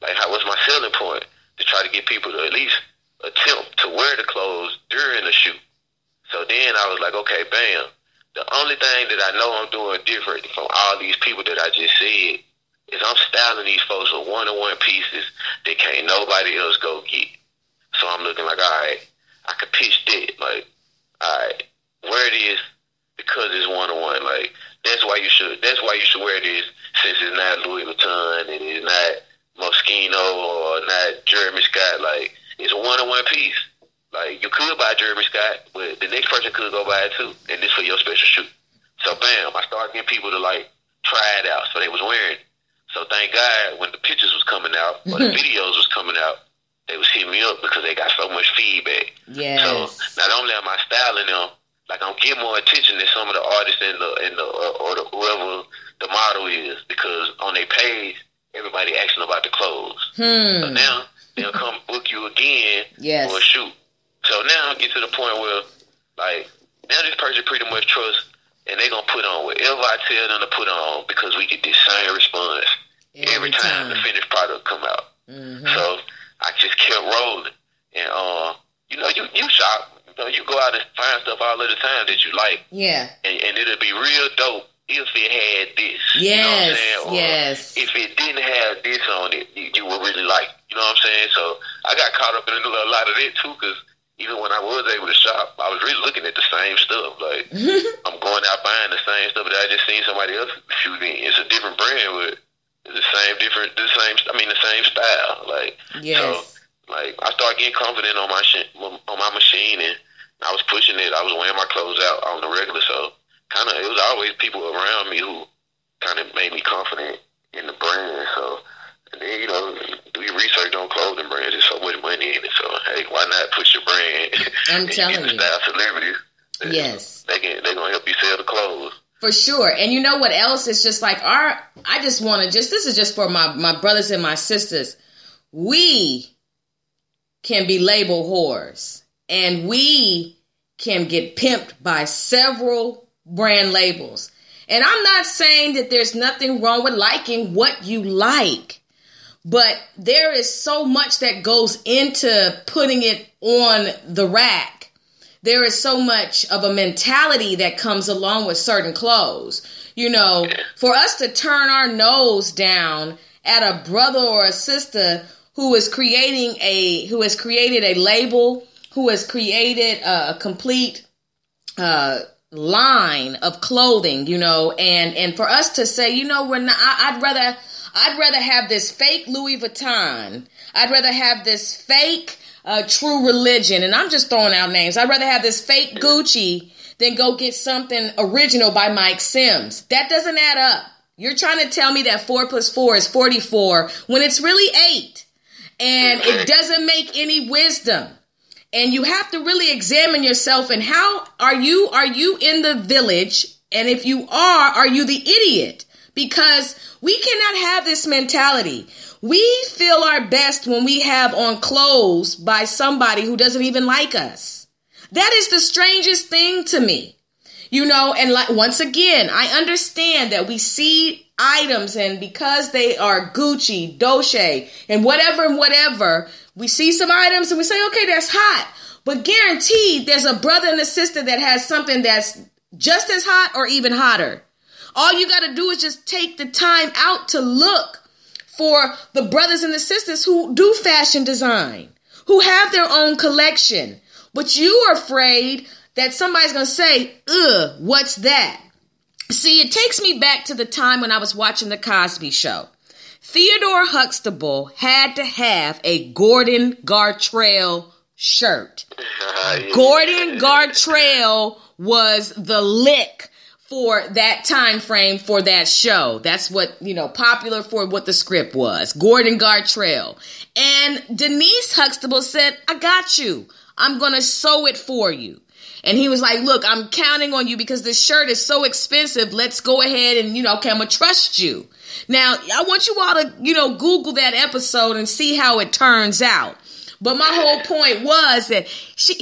like how? What's my selling point to try to get people to at least attempt to wear the clothes during the shoot? So then I was like, okay, bam. The only thing that I know I'm doing different from all these people that I just said is I'm styling these folks with one on one pieces that can't nobody else go get. So I'm looking like, all right, I could pitch that. Like, all right, wear this because it's one on one. Like, that's why you should. That's why you should wear this since it's not Louis Vuitton and it's not Moschino or not Jeremy Scott. Like, it's a one on one piece. Like, you could buy Jeremy Scott, but the next person could go buy it too, and this for your special shoot. So, bam, I started getting people to like try it out, so they was wearing. it. So thank God when the pictures was coming out or the videos was coming out, they was hitting me up because they got so much feedback. Yes. So not only am I styling them, like I'm getting more attention than some of the artists and the and the or, or the, whoever the model is because on their page everybody asking about the clothes. So Hmm. now they'll come book you again Yes. for a shoot. So now I get to the point where like now this person pretty much trusts and they're gonna put on whatever I tell them to put on because we get this same response every, time. the finished product come out. Mhm. So I just kept rolling, and uh, you know, you you shop, you know, you go out and find stuff all of the time that you like, Yeah. and, and it'll be real dope if it had this. you know what I'm Yes. Or Yes. If it didn't have this on it, you, you would really like. You know what I'm saying? So I got caught up in a lot of it too, because even when I was able to shop, I was really looking at the same stuff. Like I'm going out buying the same stuff that I just seen somebody else shooting. It's a different brand, but it's the same different, the same. I mean, the same style. Like Yes. so, like I started getting confident on my sh- on my machine, and I was pushing it. I was wearing my clothes out on the regular, so kind of it was always people around me who kind of made me confident in the brand. So and then you know do your research on clothing brands. There's so much money in it. So hey, why not push your brand? I'm telling you. style celebrities. Yes. They can they gonna help you sell the clothes. For sure. And you know what else? It's just like our I just want to just this is just for my my brothers and my sisters. We can be label whores and we can get pimped by several brand labels. And I'm not saying that there's nothing wrong with liking what you like. But there is so much that goes into putting it on the rack there is so much of a mentality that comes along with certain clothes. You know, for us to turn our nose down at a brother or a sister who is creating a who has created a label, who has created a, complete uh line of clothing, you know, and and for us to say, you know, we're not I, I'd rather I'd rather have this fake Louis Vuitton. I'd rather have this fake uh, True Religion, and I'm just throwing out names. I'd rather have this fake Gucci than go get something original by Myke Sims. That doesn't add up. You're trying to tell me that four plus four is 44 when it's really eight, and it doesn't make any wisdom. And you have to really examine yourself and how are you are you in the village? And if you are, are you the idiot? Because we cannot have this mentality. We feel our best when we have on clothes by somebody who doesn't even like us. That is the strangest thing to me. You know, and like once again, I understand that we see items and because they are Gucci, Dolce, and whatever and whatever, we see some items and we say, okay, that's hot. But guaranteed there's a brother and a sister that has something that's just as hot or even hotter. All you got to do is just take the time out to look for the brothers and the sisters who do fashion design, who have their own collection. But you are afraid that somebody's going to say, ugh, what's that? See, it takes me back to the time when I was watching The Cosby Show. Theodore Huxtable had to have a Gordon Gartrell shirt. Gordon Gartrell was the lick for that time frame for that show. That's what, you know, popular for what the script was. Gordon Gartrell. And Denise Huxtable said, I got you. I'm going to sew it for you. And he was like, look, I'm counting on you because this shirt is so expensive. Let's go ahead and, you know, okay, I'm going to trust you. Now, I want you all to, you know, Google that episode and see how it turns out. But my whole point was that she,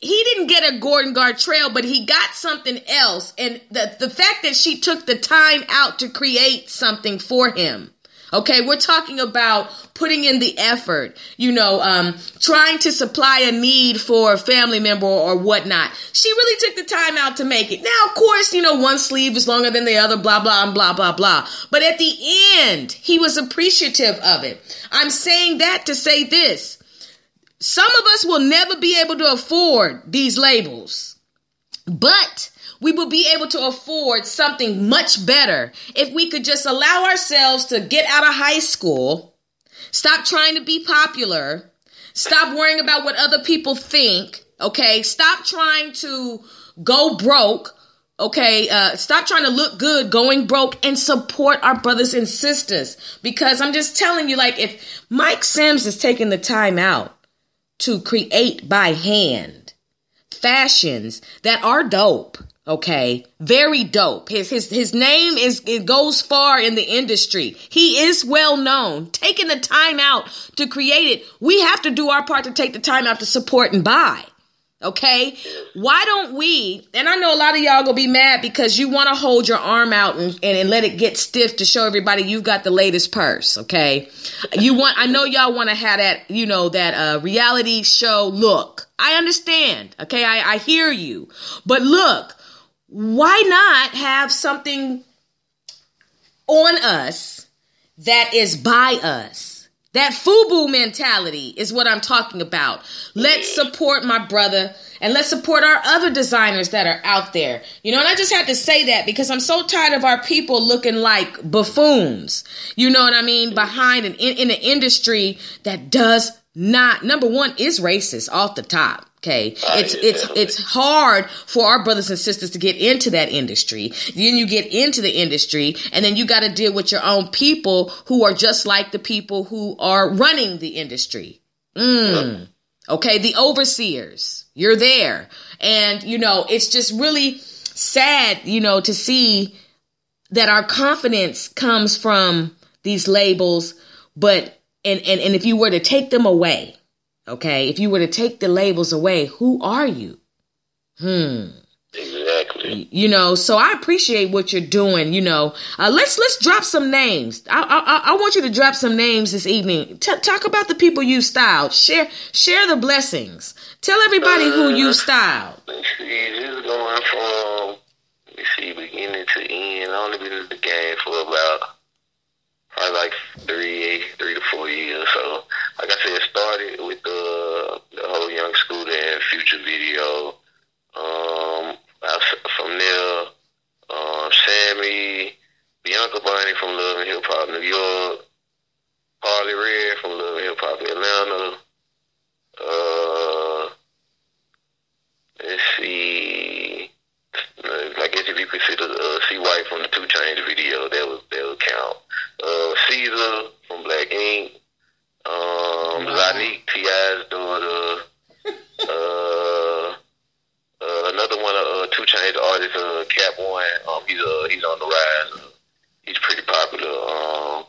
he didn't get a Gordon Gartrell, but he got something else. And the, the fact that she took the time out to create something for him. Okay, we're talking about putting in the effort, you know, um, trying to supply a need for a family member or whatnot. She really took the time out to make it. Now, of course, you know, one sleeve is longer than the other, blah, blah, and blah, blah, blah. But at the end, he was appreciative of it. I'm saying that to say this. Some of us will never be able to afford these labels, but we will be able to afford something much better if we could just allow ourselves to get out of high school, stop trying to be popular, stop worrying about what other people think, okay? Stop trying to go broke. Okay, uh, stop trying to look good going broke and support our brothers and sisters. Because I'm just telling you, like, if Myke Sims is taking the time out to create by hand fashions that are dope. Okay, very dope. His his his name is it goes far in the industry. He is well known. Taking the time out to create it, we have to do our part to take the time out to support and buy. Okay, why don't we? And I know a lot of y'all gonna be mad because you want to hold your arm out and, and, and let it get stiff to show everybody you've got the latest purse. Okay, you want? I know y'all want to have that, you know, that uh, reality show look. I understand. Okay, I, I hear you, but look, why not have something on us that is by us? That FUBU mentality is what I'm talking about. Let's support my brother and let's support our other designers that are out there. You know, and I just had to say that because I'm so tired of our people looking like buffoons. You know what I mean? Behind and in, in an industry that does not number one is racist off the top. Okay, Ah, it's it's definitely. it's hard for our brothers and sisters to get into that industry. Then you get into the industry, and then you got to deal with your own people who are just like the people who are running the industry. Mm. Okay, the overseers, you're there, and you know it's just really sad, you know, to see that our confidence comes from these labels, but and and and if you were to take them away, okay, if you were to take the labels away, who are you? Hmm. Exactly. You know, so I appreciate what you're doing. You know, uh, let's let's drop some names. I, I I want you to drop some names this evening. T- talk about the people you styled. Share share the blessings. Tell everybody who you styled. Let's see, this is going from, let me see, beginning to end. I only been in the game for about probably like three, three to four years. So, like I said, it started with the, the whole Young Scooter and Future video. Um, from there, um, Sammy, Bianca Bonnie from Love and Hip Hop New York, Karlie Redd from Love and Hip Hop Atlanta. Uh, let's see. Uh, I guess if you consider uh, C White from the 2 Chainz video, that would that would count. Uh, Ceaser from Black Ink. Um, Zonnique T.I.'s daughter. uh, uh, another one of uh, 2 Chainz artists, uh, Cap One. Um, he's uh, he's on the rise. Uh, he's pretty popular. Um,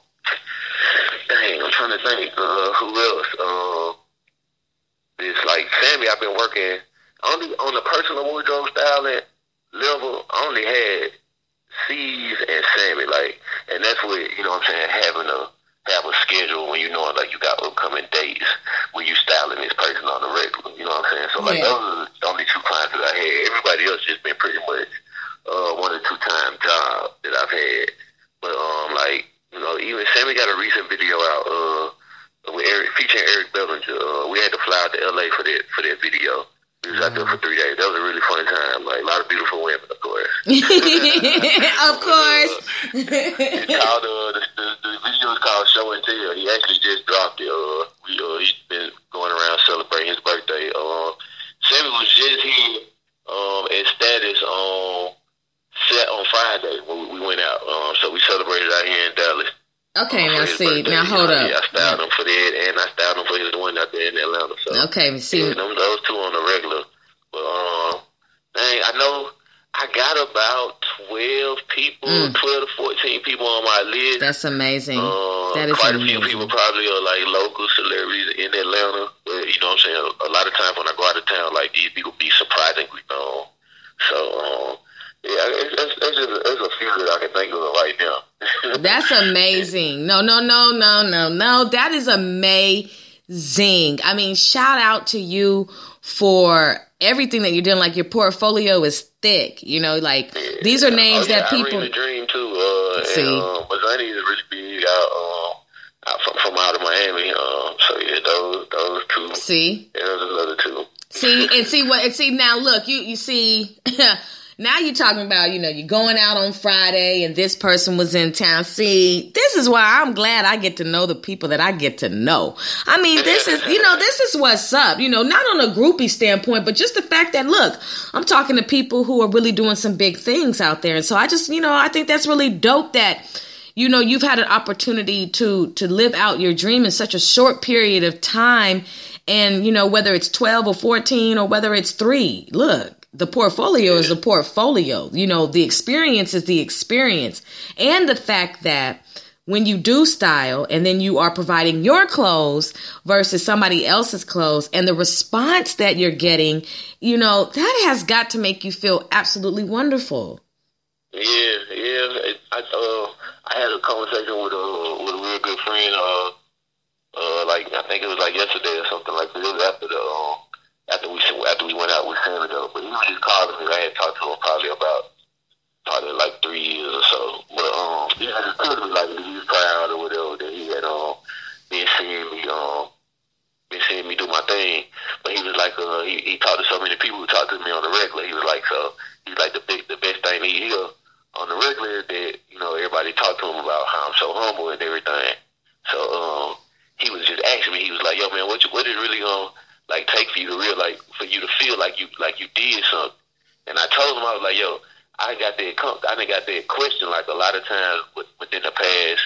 dang, I'm trying to think. Uh, who else? Um, it's like Sammy. I've been working only on the personal wardrobe styling level. I only had C's and Sammy, like, and that's what you know. what I'm saying having a have a schedule when you know like you got upcoming dates when you styling this person on the regular. You know what I'm saying? So like Yeah. those are the only two clients that I had. Everybody else just been pretty much uh, one or two time job that I've had. But um, like you know, even Sammy got a recent video out uh with Eric featuring Eric Bellinger. Uh, we had to fly out to LA for that for that video. We was out there for three days. That was a really fun time. Like a lot of beautiful women, of course. of course. It's called uh, the, the, the video is called Show and Tell. He actually just dropped it. Uh, we uh, he's been going around celebrating his birthday. Uh, Sammy was just here um, at status on set on Friday when we, we went out. Um, so we celebrated out here in Dallas. Okay, now see, birthday. now hold up. Yeah, I styled him for that, and I styled him for his one out there in Atlanta. So Okay, see, yeah, them, those two on the regular. But um, dang, I know I got about twelve people, Mm. twelve to fourteen people on my list. that's amazing. Uh, That is quite a few people probably are like local celebrities in Atlanta. But you know what I'm saying? A, a lot of times when I go out of town, like these people be surprisingly known. So um, yeah, it's just it's a few that I can think of right now. That's amazing. No, no, no, no, no, no. That is amazing. I mean, shout out to you for everything that you're doing. Like your portfolio is thick. You know, like these are names oh, yeah, that people. I the dream too. Uh, See. and um, Mazzani is really big out, um, out from, from out of Miami. Um, so yeah, those those two. See, Yeah, those another two. see, and see what, and see now. Look, you you see. Now you're talking about, you know, you're going out on Friday and this person was in town. See, this is why I'm glad I get to know the people that I get to know. I mean, this is, you know, this is what's up, you know, not on a groupie standpoint, but just the fact that, look, I'm talking to people who are really doing some big things out there. And so I just, you know, I think that's really dope that, you know, you've had an opportunity to, to live out your dream in such a short period of time. And, you know, whether it's 12 or 14 or whether it's three, look, the portfolio is the portfolio. You know, the experience is the experience. And the fact that when you do style and then you are providing your clothes versus somebody else's clothes and the response that you're getting, you know, that has got to make you feel absolutely wonderful. Yeah, yeah. I uh, I had a conversation with a with a real good friend. Uh, uh, like I think it was like yesterday or something like that. It after the um, after we after we went out with Sammy though. But he was just calling me. I had talked to him probably about probably like three years or so. But um, yeah, just told me like he was proud or whatever that he had um been seeing me um been seeing me do my thing. But he was like uh he, he talked to so many people who talked to me on the regular. He was like so he's like the big the best thing he hear on the regular that you know everybody talked to him about how I'm so humble and everything. So um, he was just asking me. He was like, yo, man, what you, what is really gonna like take for you to real like for you to feel like you like you did something? And I told him I was like, yo, I got that I done got that question like a lot of times within the past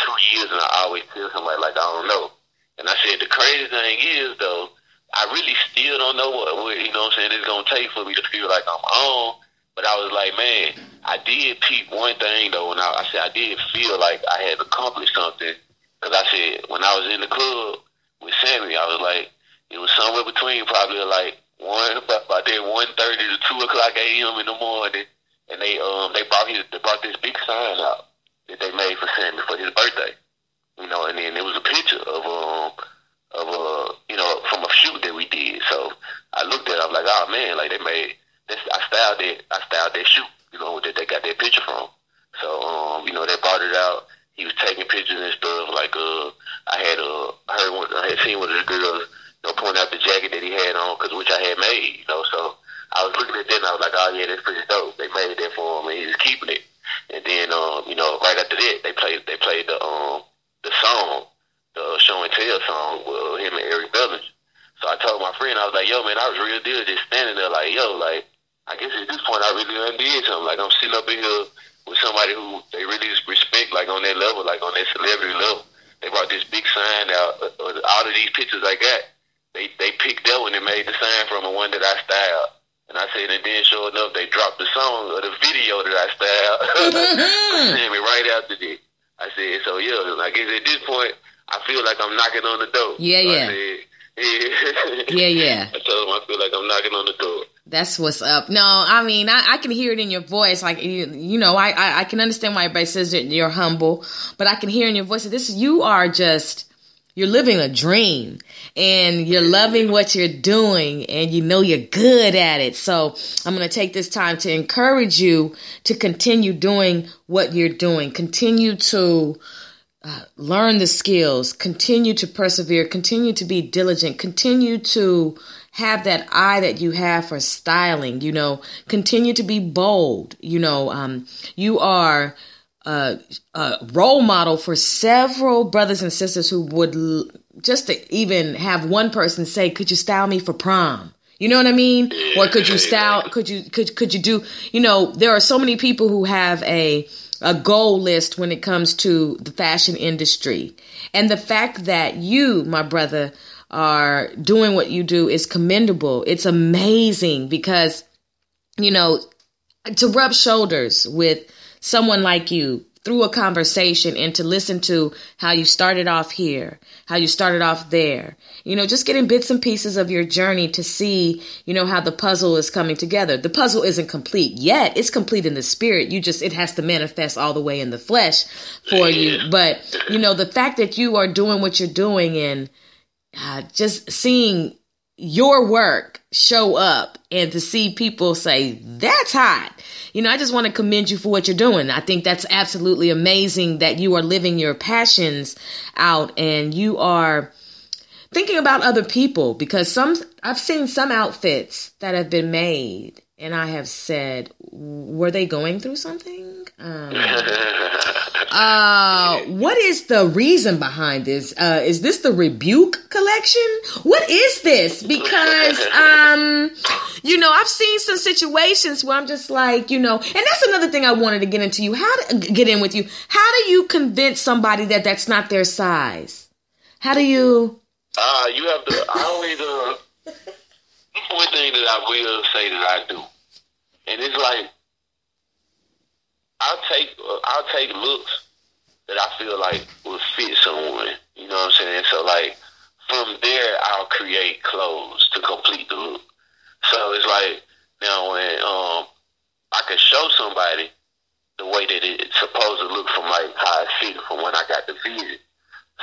two years, and I always tell somebody like I don't know. And I said the crazy thing is though, I really still don't know what, what you know what I'm saying it's gonna take for me to feel like I'm on. But I was like, man, I did peep one thing though, and I, I said I did feel like I had accomplished something. Because I said when I was in the club with Sammy, I was like, it was somewhere between probably like one about, that one thirty to two o'clock a.m. in the morning, and they um they brought his they brought this big sign out that they made for Sammy for his birthday, you know, and then it was a picture of um of uh you know from a shoot that we did. So I looked at it, I was like, oh man, like they made this. I styled it. I styled that shoot, you know, that they got that picture from. So um you know they brought it out. He was taking pictures and stuff. Like uh I had uh heard one I had seen one of the girls know point out the jacket that he had on, cause which I had made, you know. So I was looking at that and I was like, oh yeah, that's pretty dope. They made that for him and he's keeping it. And then um you know right after that they played they played the um the song the show and tell song with him and Eric Bellinger. So I told my friend, I was like, yo, man, I was real deal just standing there like, yo, like, I guess at this point I really undid something. Like, I'm sitting up in here with somebody who they really respect, like, on that level, like, on that celebrity level. They brought this big sign out. Uh, all of these pictures I got, they they picked that one and made the sign from the one that I styled. And I said, and then sure enough, they dropped the song or the video that I styled. Mm-hmm. sent me right after that. I said, so yeah, I guess at this point, I feel like I'm knocking on the door. Yeah, so yeah. Said, yeah. Yeah, yeah. I told him I feel like I'm knocking on the door. That's what's up. No, I mean, I, I can hear it in your voice. Like, you, you know, I, I, I can understand why everybody says that you're humble, but I can hear in your voice that this, you are just, you're living a dream and you're loving what you're doing and you know you're good at it. So I'm going to take this time to encourage you to continue doing what you're doing. Continue to, uh, learn the skills, continue to persevere, continue to be diligent, continue to have that eye that you have for styling, you know, continue to be bold. You know, um, you are a, a, role model for several brothers and sisters who would l- just to even have one person say, could you style me for prom? You know what I mean? Or could you style, could you, could, could you do, you know, there are so many people who have a, a goal list when it comes to the fashion industry. And the fact that you, my brother, are doing what you do is commendable. It's amazing because, you know, to rub shoulders with someone like you through a conversation and to listen to how you started off here, how you started off there. You know, just getting bits and pieces of your journey to see, you know, how the puzzle is coming together. The puzzle isn't complete yet. It's complete in the spirit. You just, it has to manifest all the way in the flesh for you. But, you know, the fact that you are doing what you're doing and uh, just seeing your work show up and to see people say, that's hot. You know, I just want to commend you for what you're doing. I think that's absolutely amazing that you are living your passions out and you are thinking about other people because some, I've seen some outfits that have been made and I have said, were they going through something? Um, uh, what is the reason behind this? Uh, is this the rebuke collection? What is this? Because, um, you know, I've seen some situations where I'm just like, you know, and that's another thing I wanted to get into you. How to get in with you? How do you convince somebody that that's not their size? How do you? Uh, you have to. I uh, one thing that I will say that I do, and it's like I'll take I'll take looks that I feel like will fit someone. You know what I'm saying? So like from there, I'll create clothes to complete the look. So it's like now when um I can show somebody the way that it's supposed to look from like how I see it from when I got the vision.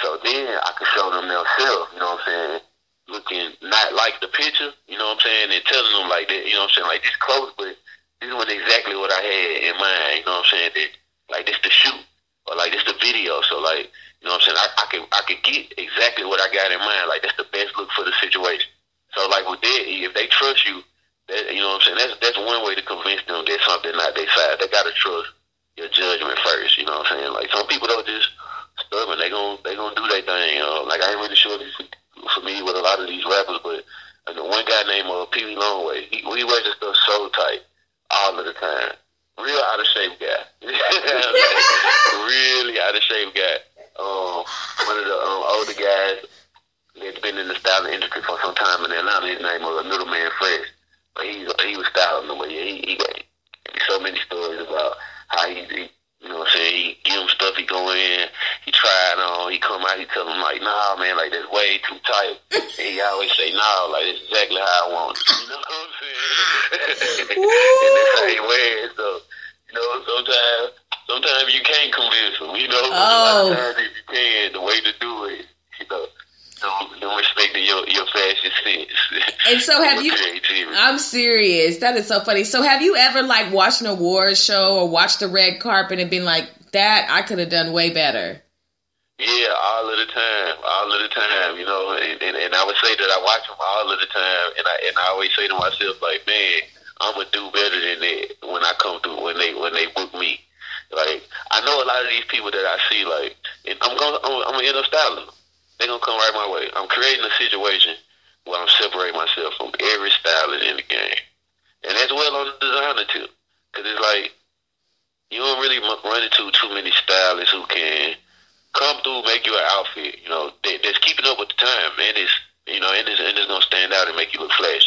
So then I can show them themselves, you know what I'm saying? Looking not like the picture, you know what I'm saying, and telling them like that, you know what I'm saying, like this clothes, but this was exactly what I had in mind, you know what I'm saying? That like this the shoot or like this the video. So like, you know what I'm saying, I, I can I can get exactly what I got in mind. Like that's the best look for the situation. So like with that, if they trust you, that you know what I'm saying, that's that's one way to convince them that something not their side. They gotta trust your judgment first, you know what I'm saying? Like some people don't just stubborn. They gon' they gonna do their thing. Uh, like I ain't really sure if familiar with a lot of these rappers, but uh, the one guy named uh, Peewee Longway, he, he wears his stuff so tight all of the time. Real out of shape guy. really out of shape guy. Um, one of the um, older guys that's been in the styling industry for some time in Atlanta. His name was Middleman Fresh. But he, he was styling the way he, he got so many stories about how he, he you know what I'm saying? He give him stuff, he go in, he try it on, he come out, he tell him like, nah, man, like that's way too tight. and he always say, nah, like it's exactly how I want it. You know what I'm saying? and that's how he wears. So, you know, sometimes, sometimes you can't convince him. You know, Oh. a lot of times if you can, the way to do it, you know, don't, don't respect your your fashion sense. And so have you- I'm serious. That is so funny. So have you ever like watched an awards show or watched the red carpet and been like, that I could have done way better? Yeah, all of the time, all of the time, you know, and, and, and I would say that I watch them all of the time, and I and I always say to myself like, man, I'm gonna do better than that when I come through when they when they book me. Like I know a lot of these people that I see, like, and I'm gonna I'm, I'm gonna end up styling them. They gonna come right my way. I'm creating a situation where I'm separating myself from every stylist in the game, and as well on the designer too, because it's like you don't really run into too many stylists who can come through, make you an outfit, you know, that, that's keeping up with the time, and it's, you know, and it's, and it's gonna stand out and make you look flash.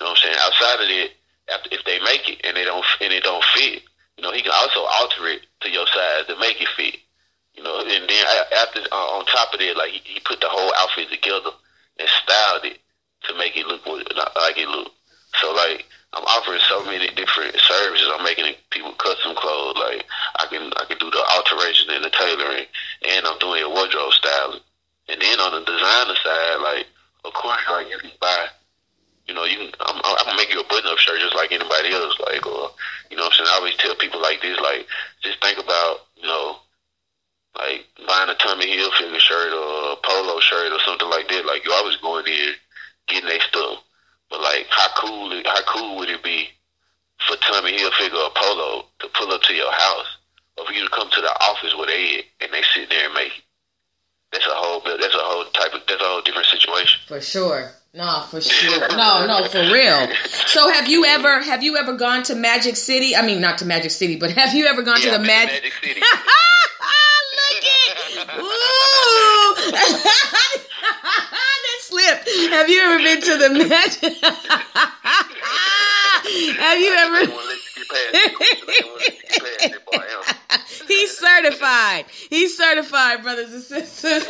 You know what I'm saying? Outside of that, after, if they make it and they don't and it don't fit, you know, he can also alter it to your size to make it fit. You know, and then after uh, on top of that, like he, put the whole outfit together and styled it to make it look like it look. So like I'm offering so many different services. I'm making people custom clothes. Like I can I can do the alteration and the tailoring, and I'm doing a wardrobe styling. And then on the designer side, like of course, like you can buy. You know, you can. I'm, I'm gonna make you a button-up shirt just like anybody else. Like, or you know, what I'm saying. I always tell people like this, like, just think about, you know, like buying a Tommy Hilfiger shirt or a polo shirt or something like that. Like, you always going there getting their stuff. But like, how cool, it- how cool would it be for Tommy Hilfiger or Polo to pull up to your house, or for you to come to the office where they at and they sit there and make it? That's a whole, that's a whole type of, that's a whole different situation. For sure. No, for sure. No, no, for real. So have you ever have you ever gone to Magic City? I mean not to Magic City, but have you ever gone Yeah, to the Magic Magic City. Ooh. that slipped. Have you ever been to the Magic? have you ever didn't want to let you get past it. I didn't want to let you get past it, boy. I am. He's certified. He's certified, brothers and sisters.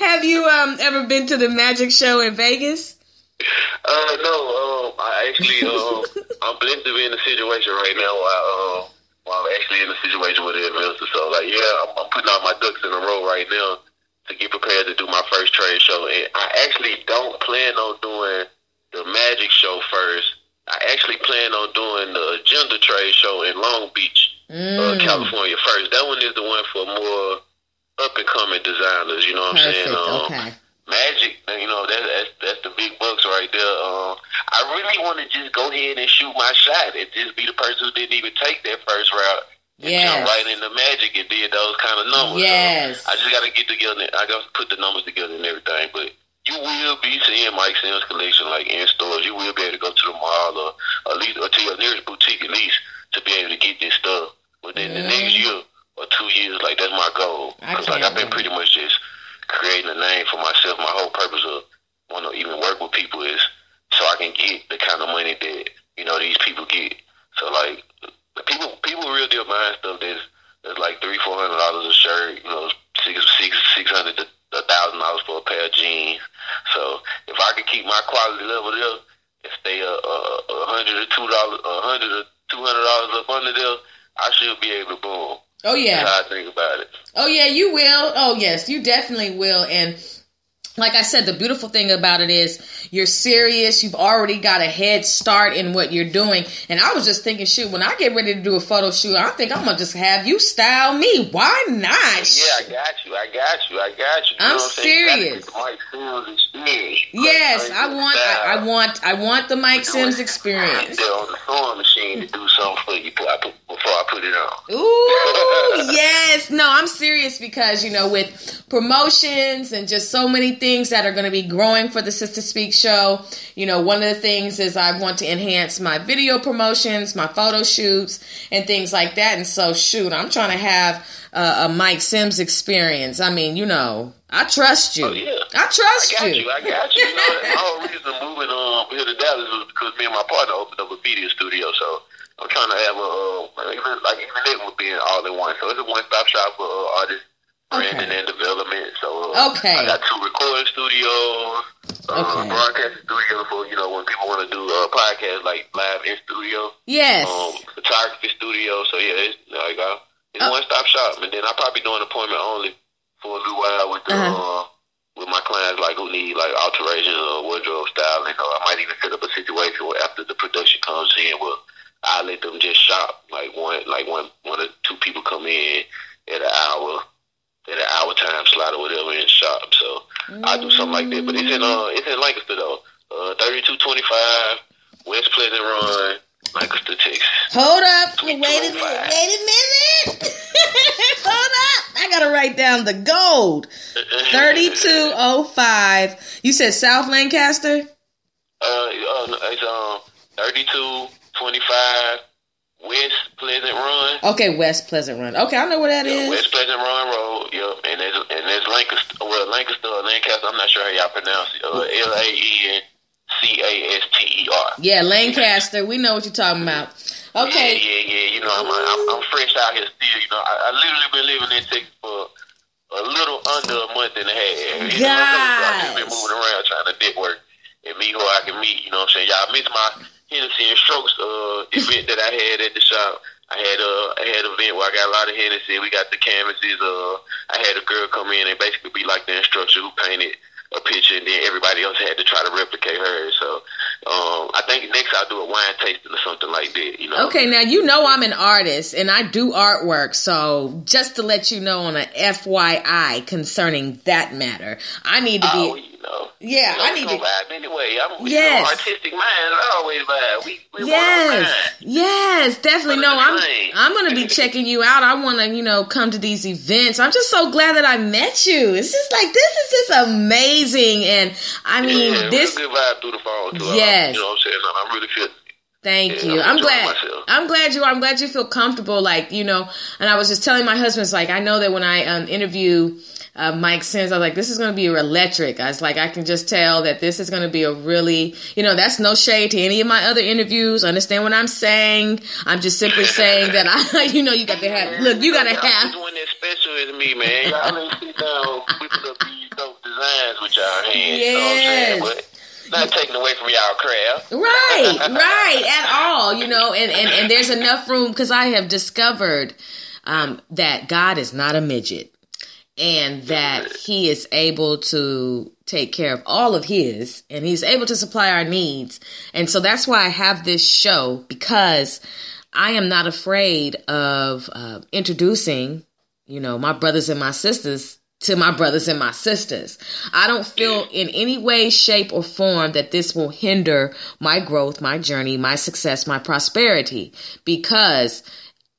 have you um ever been to the Magic Show in Vegas? Uh, no, um, I actually, um, I'm blessed to be in a situation right now while, um, while I'm actually in a situation with the investor. So, like, yeah, I'm, I'm putting all my ducks in a row right now to get prepared to do my first trade show. And I actually don't plan on doing the magic show first. I actually plan on doing the agenda trade show in Long Beach, uh, California first. That one is the one for more up and coming designers. You know what I'm saying? Um, Okay. Magic, you know, that, that's that's the big bucks right there. Um, I really want to just go ahead and shoot my shot and just be the person who didn't even take that first route. Yes. jump right into Magic and did those kind of numbers. So Yes. I just got to get together. I got to put the numbers together and everything. But you will be seeing Myke Sims collection like in stores. You will be able to go to the mall or at least or to your nearest boutique at least to be able to get this stuff within the next year or two years. Like that's my goal. I Because like I've been pretty much just creating a name for myself. My whole purpose of want to even work with people is so I can get the kind of money that you know these people get. So like people people real deal buying stuff that's that's like three four hundred dollars a shirt. You know six six six hundred to a thousand dollars for a pair of jeans. So if I can keep my quality level there and stay a hundred or two dollars a hundred or two hundred dollars up under there, I should be able to boom. Oh yeah. I think about it. Oh yeah, you will. Oh yes, you definitely will. And like I said, the beautiful thing about it is you're serious. You've already got a head start in what you're doing. And I was just thinking, shoot, when I get ready to do a photo shoot, I think I'm gonna just have you style me. Why not? Yeah, I got you. I got you. I got you. you I'm know what I'm saying? You serious. get the Myke Sims experience. Yes, I want. I, I want. I want the Myke Sims experience. On the sewing machine to do something for you before I put, before I put it on. Ooh, yes. No, I'm serious because, you know, with promotions and just so many things that are going to be growing for the Sister Speak show. You know, one of the things is I want to enhance my video promotions, my photo shoots, and things like that. And so, shoot, I'm trying to have uh, a Myke Sims experience. I mean, you know, I trust you. Oh, yeah. I trust I got you. you. I got you. You know, the whole reason moving um, here to Dallas was because me and my partner opened up a media studio. So I'm trying to have a uh, even, like even it would be all in one. So it's a one stop shop for uh, artists, branding Okay. and development. So uh, Okay. I got two recording studios, uh, Okay. broadcasting studio for you know when people want to do uh, podcasts like live in studio. Yes. Um, photography studio. So yeah, it's like uh, it's Oh. one stop shop, and then I'll probably doing appointment only for a little while with the. Uh-huh. Uh, with my clients, like who need like alterations or wardrobe styling, or I might even set up a situation where after the production comes in, well, I let them just shop. Like one, like one, one or two people come in at an hour, at an hour time slot or whatever and shop. So I do something like that. But it's in uh, it's in Lancaster though, uh, thirty two twenty five West Pleasant Run, Lancaster, Texas. Hold up. Wait a minute. Wait a minute. Hold up. I got to write down the gold. 3205. You said South Lancaster? Uh, uh, it's um thirty two twenty five West Pleasant Run. Okay, West Pleasant Run. Okay, I know where that Yeah, is. West Pleasant Run Road, yep, and there's and there's Lancaster, well Lancaster, Lancaster. I'm not sure how y'all pronounce it. Uh, L A E N C A S T E R. Yeah, Lancaster. We know what you're talking about. Okay. Yeah, yeah, yeah. You know, I'm I'm, I'm fresh out here still. You know, I, I literally been living in Texas for a little under a month and a half. You know, I've been moving around trying to network and meet who I can meet. You know what I'm saying? Y'all missed my Hennessy and Strokes uh, event that I had at the shop. I had a I had an event where I got a lot of Hennessy. We got the canvases. Uh, I had a girl come in and basically be like the instructor who painted a picture, and then everybody else had to try to replicate hers. So um, I think next I'll do a wine tasting or something like that. You know? Okay, now you know I'm an artist and I do artwork, so just to let you know on a FYI concerning that matter, I need to Oh, be. you know. Yeah, you know, I need gonna vibe anyway. I'm, you Yes. know, artistic minds always vibe. We, we Yes, yes, definitely. No, I'm Right. I'm gonna be checking you out. I want to, you know, come to these events. I'm just so glad that I met you. It's just like this is just amazing, and I mean yeah, this. good vibe through the phone. Too. Yes. You know what I'm saying? I'm, really feeling. Thank Yeah, you. I'm I'm glad. myself. I'm glad you are. I'm glad you feel comfortable. Like you know, and I was just telling my husband, it's like I know that when I um, interview uh, Myke Sims, I was like, this is going to be electric. I was like, I can just tell that this is going to be a really, you know, that's no shade to any of my other interviews. Understand what I'm saying? I'm just simply saying that I, you know, you got to have. Look, you got to have. one that special is me, man. Y'all ain't sit down whipping up these dope designs with y'all hands. You know what I'm saying? Yes. But not taking away from y'all craft. right right at all you know and and, and there's enough room because i have discovered um, that god is not a midget and that he is able to take care of all of his and he's able to supply our needs and so that's why i have this show because i am not afraid of uh, introducing you know my brothers and my sisters to my brothers and my sisters. I don't feel in any way, shape, or form that this will hinder my growth, my journey, my success, my prosperity, because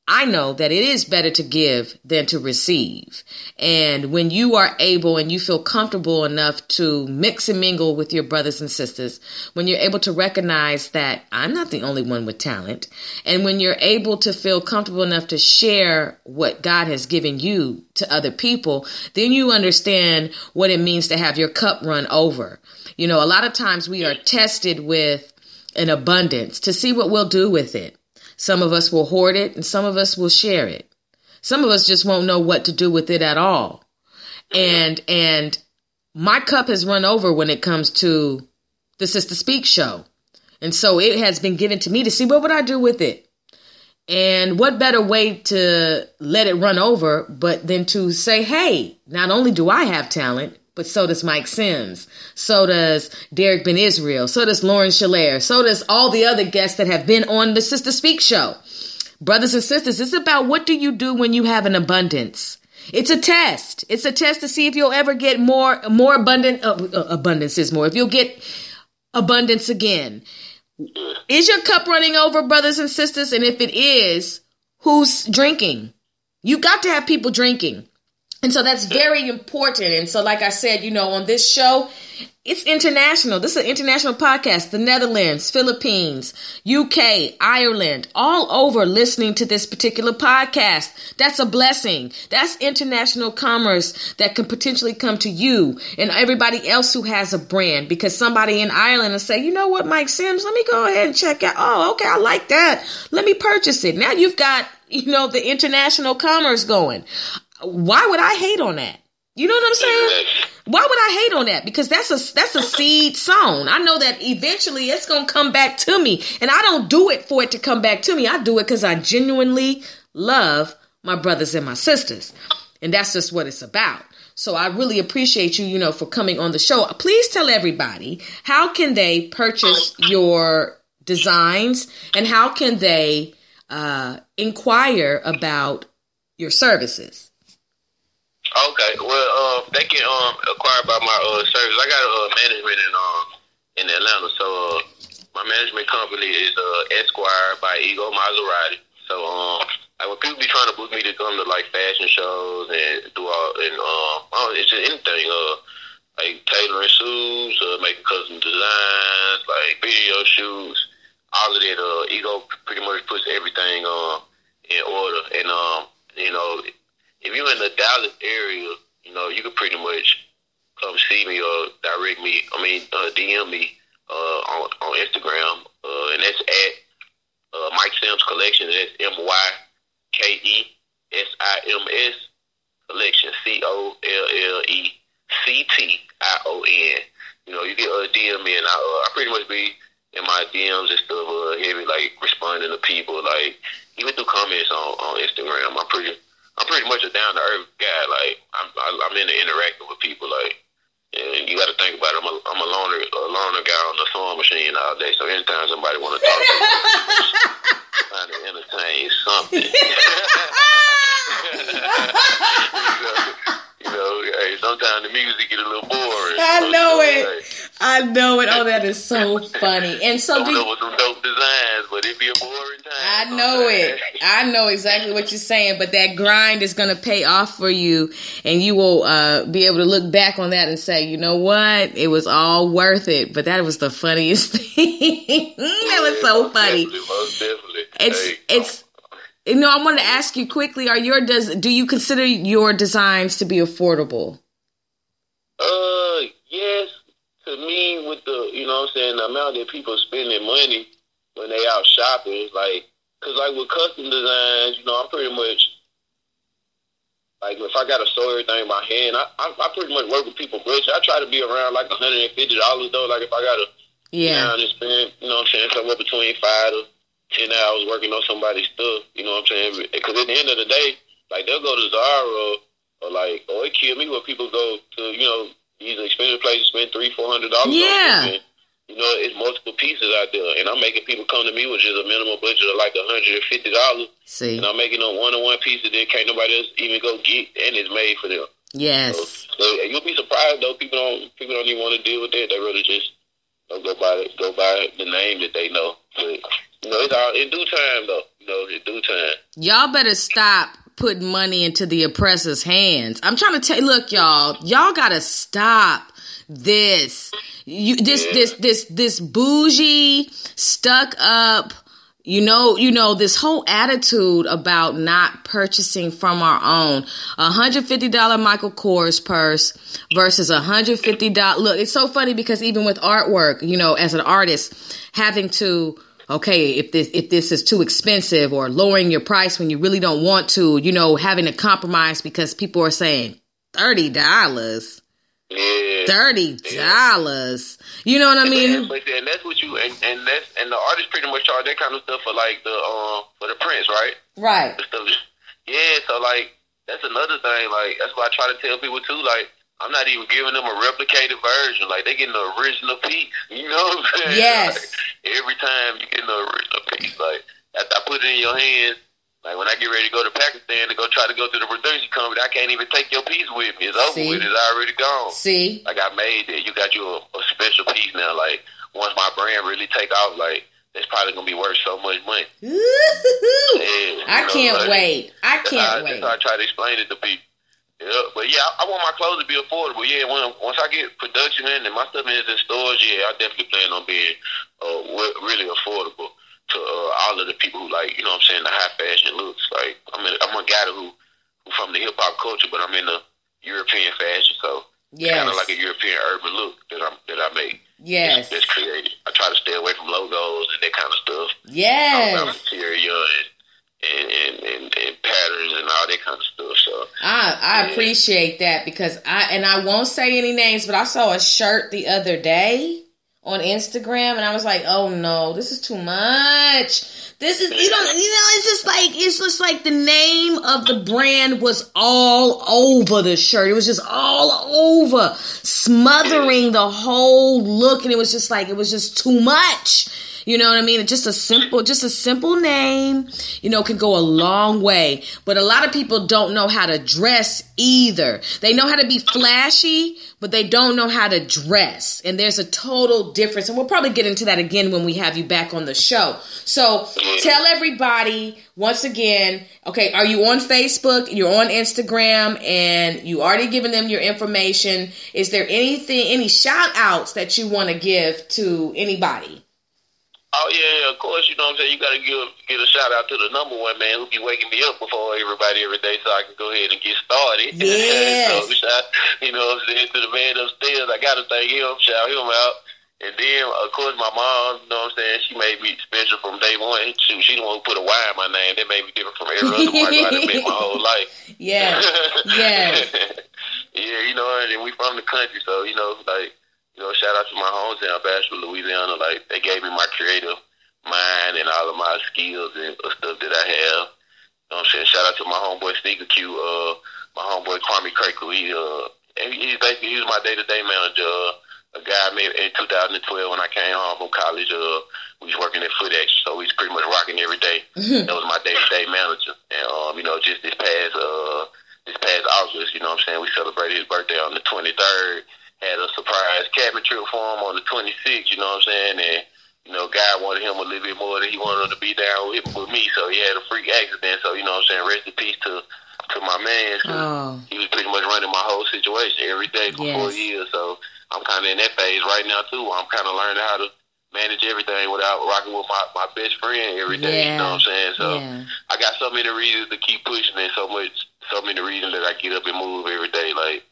I know that it is better to give than to receive. And when you are able and you feel comfortable enough to mix and mingle with your brothers and sisters, when you're able to recognize that I'm not the only one with talent, and when you're able to feel comfortable enough to share what God has given you to other people, then you understand what it means to have your cup run over. You know, a lot of times we are tested with an abundance to see what we'll do with it. Some of us will hoard it and some of us will share it. Some of us just won't know what to do with it at all. And and my cup has run over when it comes to the Sister Speak show. And so it has been given to me to see what would I do with it. And what better way to let it run over but than to say, hey, not only do I have talent, but so does Myke Sims. So does Derek Ben Israel. So does Lauren Shalair. So does all the other guests that have been on the Sister Speak show. Brothers and sisters, it's about what do you do when you have an abundance. It's a test. It's a test to see if you'll ever get more, more abundant. Uh, uh, abundance is more. If you'll get abundance again. Is your cup running over, brothers and sisters? And if it is, who's drinking? You got to have people drinking. And so that's very important. And so, like I said, you know, on this show, it's international. This is an international podcast. The Netherlands, Philippines, UK, Ireland, all over listening to this particular podcast. That's a blessing. That's international commerce that can potentially come to you and everybody else who has a brand because somebody in Ireland will say, you know what, Myke Sims, let me go ahead and check out. Oh, okay, I like that. Let me purchase it. Now you've got, you know, the international commerce going. Why would I hate on that? You know what I'm saying? Why would I hate on that? Because that's a that's a seed sown. I know that eventually it's gonna come back to me, and I don't do it for it to come back to me. I do it because I genuinely love my brothers and my sisters, and that's just what it's about. So I really appreciate you, you know, for coming on the show. Please tell everybody how can they purchase your designs and how can they uh, inquire about your services. Okay, well, uh, they can um acquire by my uh service. I got a uh, management in um in Atlanta, so uh, my management company is uh Esquire by Ego Maserati. So um, like when people be trying to book me to come to like fashion shows and do all and um, oh, it's just anything uh like tailoring suits, uh, making custom designs, like video shoots, all of that. Uh, Ego pretty much puts everything uh in order, and um, you know if you're in the Dallas area, you know, you can pretty much come see me or direct me. I mean, uh, DM me uh, on on Instagram, uh, and that's at uh, Myke Sims Collection. That's M Y K E S I M S Collection. C O L L E C T I O N. You know, you a uh, DM me, and I, uh, I pretty much be in my DMs and stuff, heavy like responding to people, like even through comments on on Instagram. I'm pretty I'm pretty much a down to earth guy. Like I'm, I'm into interacting with people. Like, and you got to think about it. I'm a, I'm a loner, a loner guy on the sewing machine all day. So anytime somebody want to talk to me, trying to entertain something. you know, hey, sometimes the music get a little boring. I know it. I know it. Oh, that is so funny. And so, do with some dope designs, but it be a boring time. I know it. I know exactly what you're saying, but that grind is going to pay off for you, and you will uh, be able to look back on that and say, you know what, it was all worth it. But that was the funniest thing. that was so funny. Definitely, most definitely. It's Hey, it's. You know, I wanted to ask you quickly: Are your does do you consider your designs to be affordable? Uh, yes. To me, with the you know, what I'm saying the amount that people spending money when they out shopping, like, cause like with custom designs, you know, I'm pretty much like if I got to sew everything by hand, I, I I pretty much work with people budget. I try to be around like 150 dollars though. Like if I got to Yeah. down and spend, you know, what I'm saying somewhere between five to ten hours working on somebody's stuff. You know what I'm saying? Because at the end of the day, like they'll go to Zara or like, or it kill me when people go to you know these expensive places, spend three, four hundred dollars. Yeah. You know, it's multiple pieces out there, and I'm making people come to me with just a minimum budget of like hundred and fifty dollars, See. and I'm making them one on one pieces that can't nobody else even go get, and it's made for them. Yes. So you'll be surprised though. People don't people don't even want to deal with that. They really just go by go by the name that they know. But you know, it's all in due time though. You know, in due time. Y'all better stop putting money into the oppressor's hands. I'm trying to tell look, y'all, y'all gotta stop this. You this this this this bougie, stuck up, you know, you know, this whole attitude about not purchasing from our own. A hundred fifty dollar Michael Kors purse versus a hundred fifty dollar look, it's so funny because even with artwork, you know, as an artist, having to okay, if this if this is too expensive or lowering your price when you really don't want to, you know, having to compromise because people are saying thirty dollars. Yeah. Thirty dollars. You know what I mean? but and that's what you and, and that's and the artists pretty much charge that kind of stuff for like the um for the prints, right? Right. Yeah, so like that's another thing. Like that's why I try to tell people too. Like I'm not even giving them a replicated version. Like they getting the original piece. You know what I'm saying? Yes. Like, every time you get the original piece, like after I put it in your hands. Like when I get ready to go to Pakistan to go try to go through the production company, I can't even take your piece with me. It's over See? with. It's already gone. See? Like I made it. You got you a, a special piece now. Like once my brand really take off, like it's probably gonna be worth so much money. Yeah, I know, can't like, wait. I can't how, wait. That's how I try to explain it to people. Yeah, but yeah, I, I want my clothes to be affordable. Yeah, when once I get production in and my stuff is in stores, yeah, I definitely plan on being uh, really affordable to uh, all of the people who like, you know, what I'm saying the high fashion looks. Like I'm a, I'm a guy who who from the hip hop culture, but I'm in the European fashion, so Yes. kind of like a European urban look that I'm that I make. Yes. that's created. I try to stay away from logos and that kind of stuff. Yes. material and and, and, and, and patterns and all that kind of stuff. So I I appreciate that because I and I won't say any names, but I saw a shirt the other day on Instagram and I was like, "Oh no, this is too much." This is you don't you know it's just like it's just like the name of the brand was all over the shirt. It was just all over, smothering the whole look and it was just like it was just too much. You know what I mean? Just a simple, just a simple name, you know, can go a long way. But a lot of people don't know how to dress either. They know how to be flashy, but they don't know how to dress. And there's a total difference. And we'll probably get into that again when we have you back on the show. So tell everybody once again, okay, are you on Facebook? You're on Instagram and you already given them your information. Is there anything, any shout outs that you want to give to anybody? Oh yeah, of course. You know what I'm saying. You got to give give a shout out to the number one man who be waking me up before everybody every day, so I can go ahead and get started. Yes. so shout, you know what I'm saying to the man upstairs. I got to thank him. Shout him out. And then, of course, my mom, you know what I'm saying, she made me special from day one. She, she the one who put a Y in my name. That made me different from every other white I've met my whole life. Yeah. Yes. yeah, you know, and we from the country, so, you know, like, you know, shout out to my hometown, Bashford, Louisiana. Like, they gave me my creative mind and all of my skills and stuff that I have. You know what I'm saying? Shout out to my homeboy Sneaker Q, uh, my homeboy Kwame Kirkle. He, uh, he, he's basically, he was my day-to-day manager. Uh, a guy I met in 2012 when I came home from college. Uh, we was working at FootX, so he's pretty much rocking every day. That was my day-to-day manager. And, um, you know, just this past, uh, this past August, you know what I'm saying, we celebrated his birthday on the 23rd had a surprise cabin trip for him on the 26th, you know what I'm saying? And, you know, God wanted him a little bit more than he wanted him to be down with, with me, so he had a freak accident. So, you know what I'm saying? Rest in peace to to my man. 'cause Oh. He was pretty much running my whole situation every day for four years. So I'm kind of in that phase right now, too. I'm kind of learning how to manage everything without rocking with my, my best friend every day, you know what I'm saying? So Yeah. I got so many reasons to keep pushing and so much, so many reasons that I get up and move every day. Like,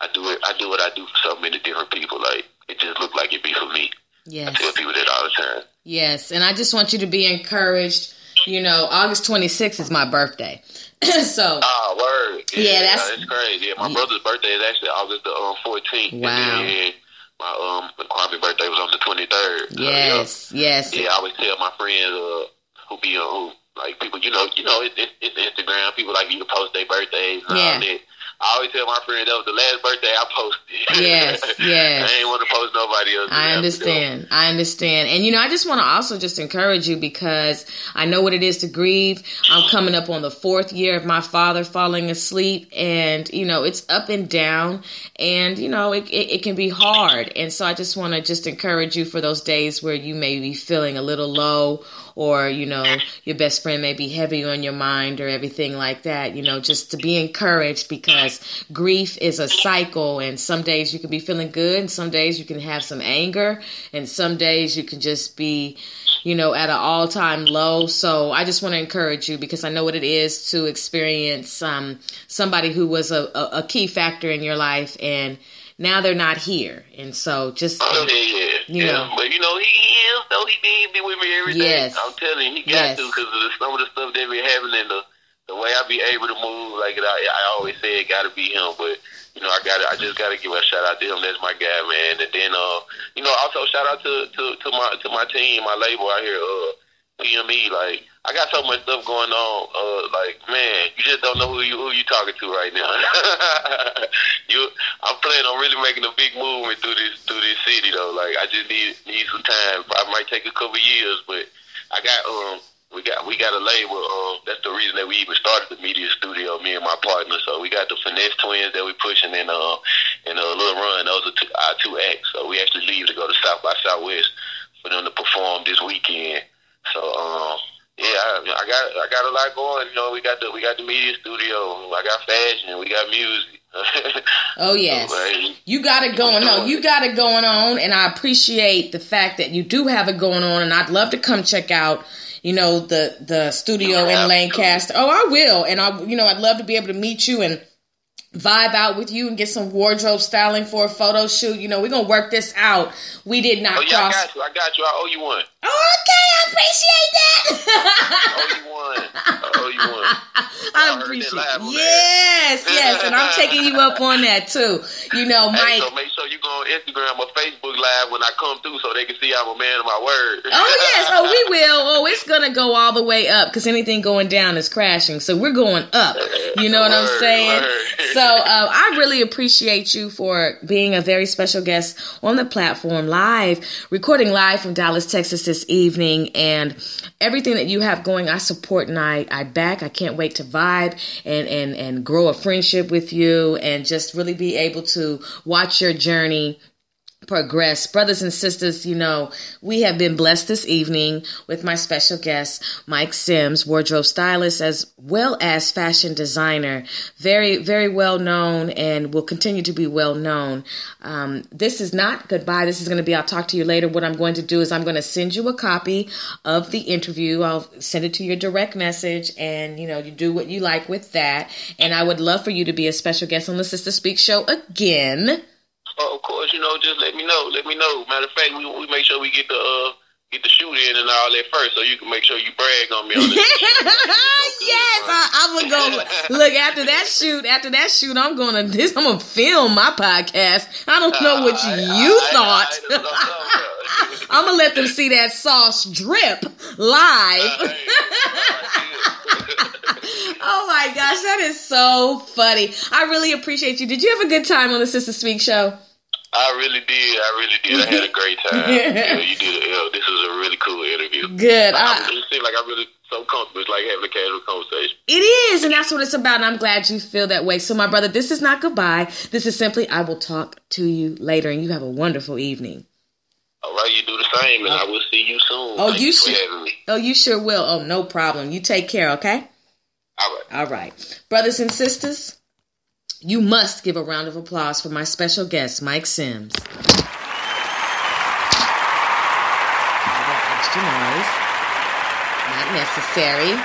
I do it. I do what I do for so many different people. Like it just looked like it be for me. Yes. I tell people that all the time. Yes. And I just want you to be encouraged. You know, August 26th is my birthday. so, Ah, word. Yeah, that's- that's crazy. Yeah, my brother's birthday is actually August the um, 14th. Wow. And then my um, birthday was on the 23rd. So, yes, yes. Yeah, yeah, I always tell my friends uh, who be on who like people. You know, you know, it, it, it's Instagram. People like you to post their birthdays. And Yeah. all that. I always tell my friend that was the last birthday I posted. Yes, yes. I ain't want to post nobody else. I understand. I understand. And you know, I just want to also just encourage you because I know what it is to grieve. I'm coming up on the fourth year of my father falling asleep and you know, it's up and down and you know, it, it, it can be hard. And so I just want to just encourage you for those days where you may be feeling a little low or you know your best friend may be heavy on your mind or everything like that you know just to be encouraged because grief is a cycle and some days you can be feeling good and some days you can have some anger and some days you can just be you know at an all-time low. So i just want to encourage you because i know what it is to experience um, somebody who was a, a, a key factor in your life and now they're not here and so just Oh, yeah, yeah. You yeah. know. But, you know, he, he is, though. He be, be with me every day. Yes. I'm telling you, he Yes. got to because of the, some of the stuff that be happening, the, the way I be able to move, like I, I always say, it got to be him. But, you know, I got I just got to give a shout out to him. That's my guy, man. And then, uh, you know, also shout out to, to, to my to my team, my label out here, uh, PME. Like, I got so much stuff going on. Uh, like, man, you just don't know who you who you talking to right now. you, I'm planning on really making a big movement through this through this city though. Like, I just need need some time. I might take a couple years, but I got um. We got we got a label. Um, that's the reason that we even started the media studio. Me and my partner. So we got the finesse twins that we pushing in uh in a little run. Those are two, our two acts. So we actually leave to go to South by Southwest for them to perform this weekend. So um, yeah, I, I, got I got a lot going. You know, we got the we got the media studio. I got fashion. We got music. oh yes, you got it going on. You got it going on, and I appreciate the fact that you do have it going on. And I'd love to come check out you know the the studio in Lancaster. Oh, I will, and I you know I'd love to be able to meet you and vibe out with you and get some wardrobe styling for a photo shoot. You know, we're gonna work this out. We did not oh, yeah, cross. I got you. I got you. I owe you one. Okay, I appreciate that. I you one. I owe you one. I appreciate it. Yes, yes, and I'm taking you up on that too. You know, Myke. Hey, so make sure you go on Instagram or Facebook Live when I come through, so they can see I'm a man of my word. Oh yes, oh we will. Oh, it's gonna go all the way up because anything going down is crashing. So we're going up. You know what word, I'm saying? Word. So uh, I really appreciate you for being a very special guest on the platform live, recording live from Dallas, Texas this evening, and everything that you have going. I support and I I back. I can't wait to vibe and and and grow a friendship with you and just really be able to watch your journey progress. Brothers and sisters, you know, we have been blessed this evening with my special guest, Myke Sims, wardrobe stylist as well as fashion designer. Very, very well known and will continue to be well known. Um, this is not goodbye. This is going to be, I'll talk to you later. What I'm going to do is I'm going to send you a copy of the interview. I'll send it to your direct message and, you know, you do what you like with that. And I would love for you to be a special guest on the Sister Speak show again. Oh, of course, you know, just let me know. Let me know. Matter of fact, we we make sure we get the uh, get the shoot in and all that first, so you can make sure you brag on me on yes, I, am gonna go look after that shoot. After that shoot, I'm gonna this. I'm gonna film my podcast. I don't know what you, you thought. I'm gonna let them see that sauce drip live. oh my gosh, that is so funny. I really appreciate you. Did you have a good time on the Sister Speak show? I really did. I really did. I had a great time. yeah, you did. You this was a really cool interview. Good. I, I, it seemed like I really so comfortable. It's like having a casual conversation. It is, and that's what it's about. And I'm glad you feel that way. So, my brother, this is not goodbye. This is simply I will talk to you later, and you have a wonderful evening. All right, you do the same, and I will see you soon. Oh, Thank you sure. Oh, you sure will. Oh, no problem. You take care. Okay. All right. All right, brothers and sisters. You must give a round of applause for my special guest, Myke Sims. Extra noise. Not necessary.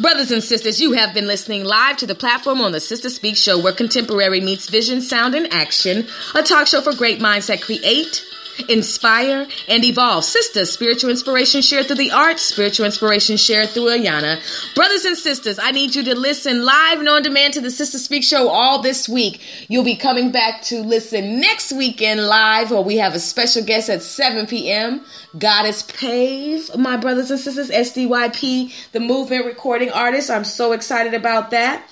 Brothers and sisters, you have been listening live to the platform on the Sister Speak Show, where contemporary meets vision, sound, and action. A talk show for great minds that create inspire, and evolve. Sisters, spiritual inspiration shared through the arts, spiritual inspiration shared through Ayana. Brothers and sisters, I need you to listen live and on demand to the Sister Speak show all this week. You'll be coming back to listen next weekend live where we have a special guest at 7 p.m. Goddess Pave, my brothers and sisters, SDYP, the movement recording artist. I'm so excited about that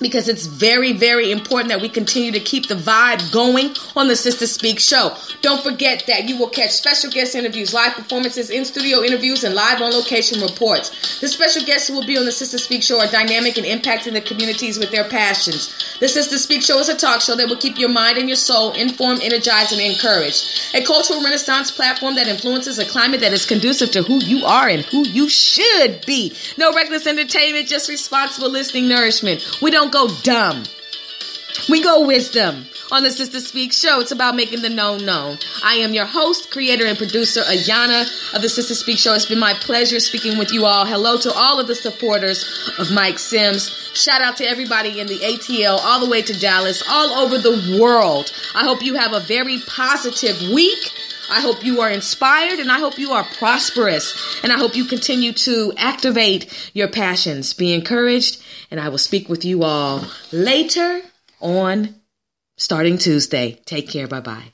because it's very, very important that we continue to keep the vibe going on the Sister Speak show. Don't forget that you will catch special guest interviews, live performances, in studio interviews, and live on location reports. The special guests who will be on the Sister Speak show are dynamic and impacting the communities with their passions. The Sister Speak show is a talk show that will keep your mind and your soul informed, energized, and encouraged. A cultural renaissance platform that influences a climate that is conducive to who you are and who you should be. No reckless entertainment, just responsible listening nourishment. We don't go dumb. We go wisdom on the Sister Speak show. It's about making the known known. I am your host, creator, and producer, Ayana of the Sister Speak show. It's been my pleasure speaking with you all. Hello to all of the supporters of Myke Sims. Shout out to everybody in the ATL, all the way to Dallas, all over the world. I hope you have a very positive week. I hope you are inspired and I hope you are prosperous. And I hope you continue to activate your passions. Be encouraged. And I will speak with you all later on starting Tuesday. Take care. Bye bye.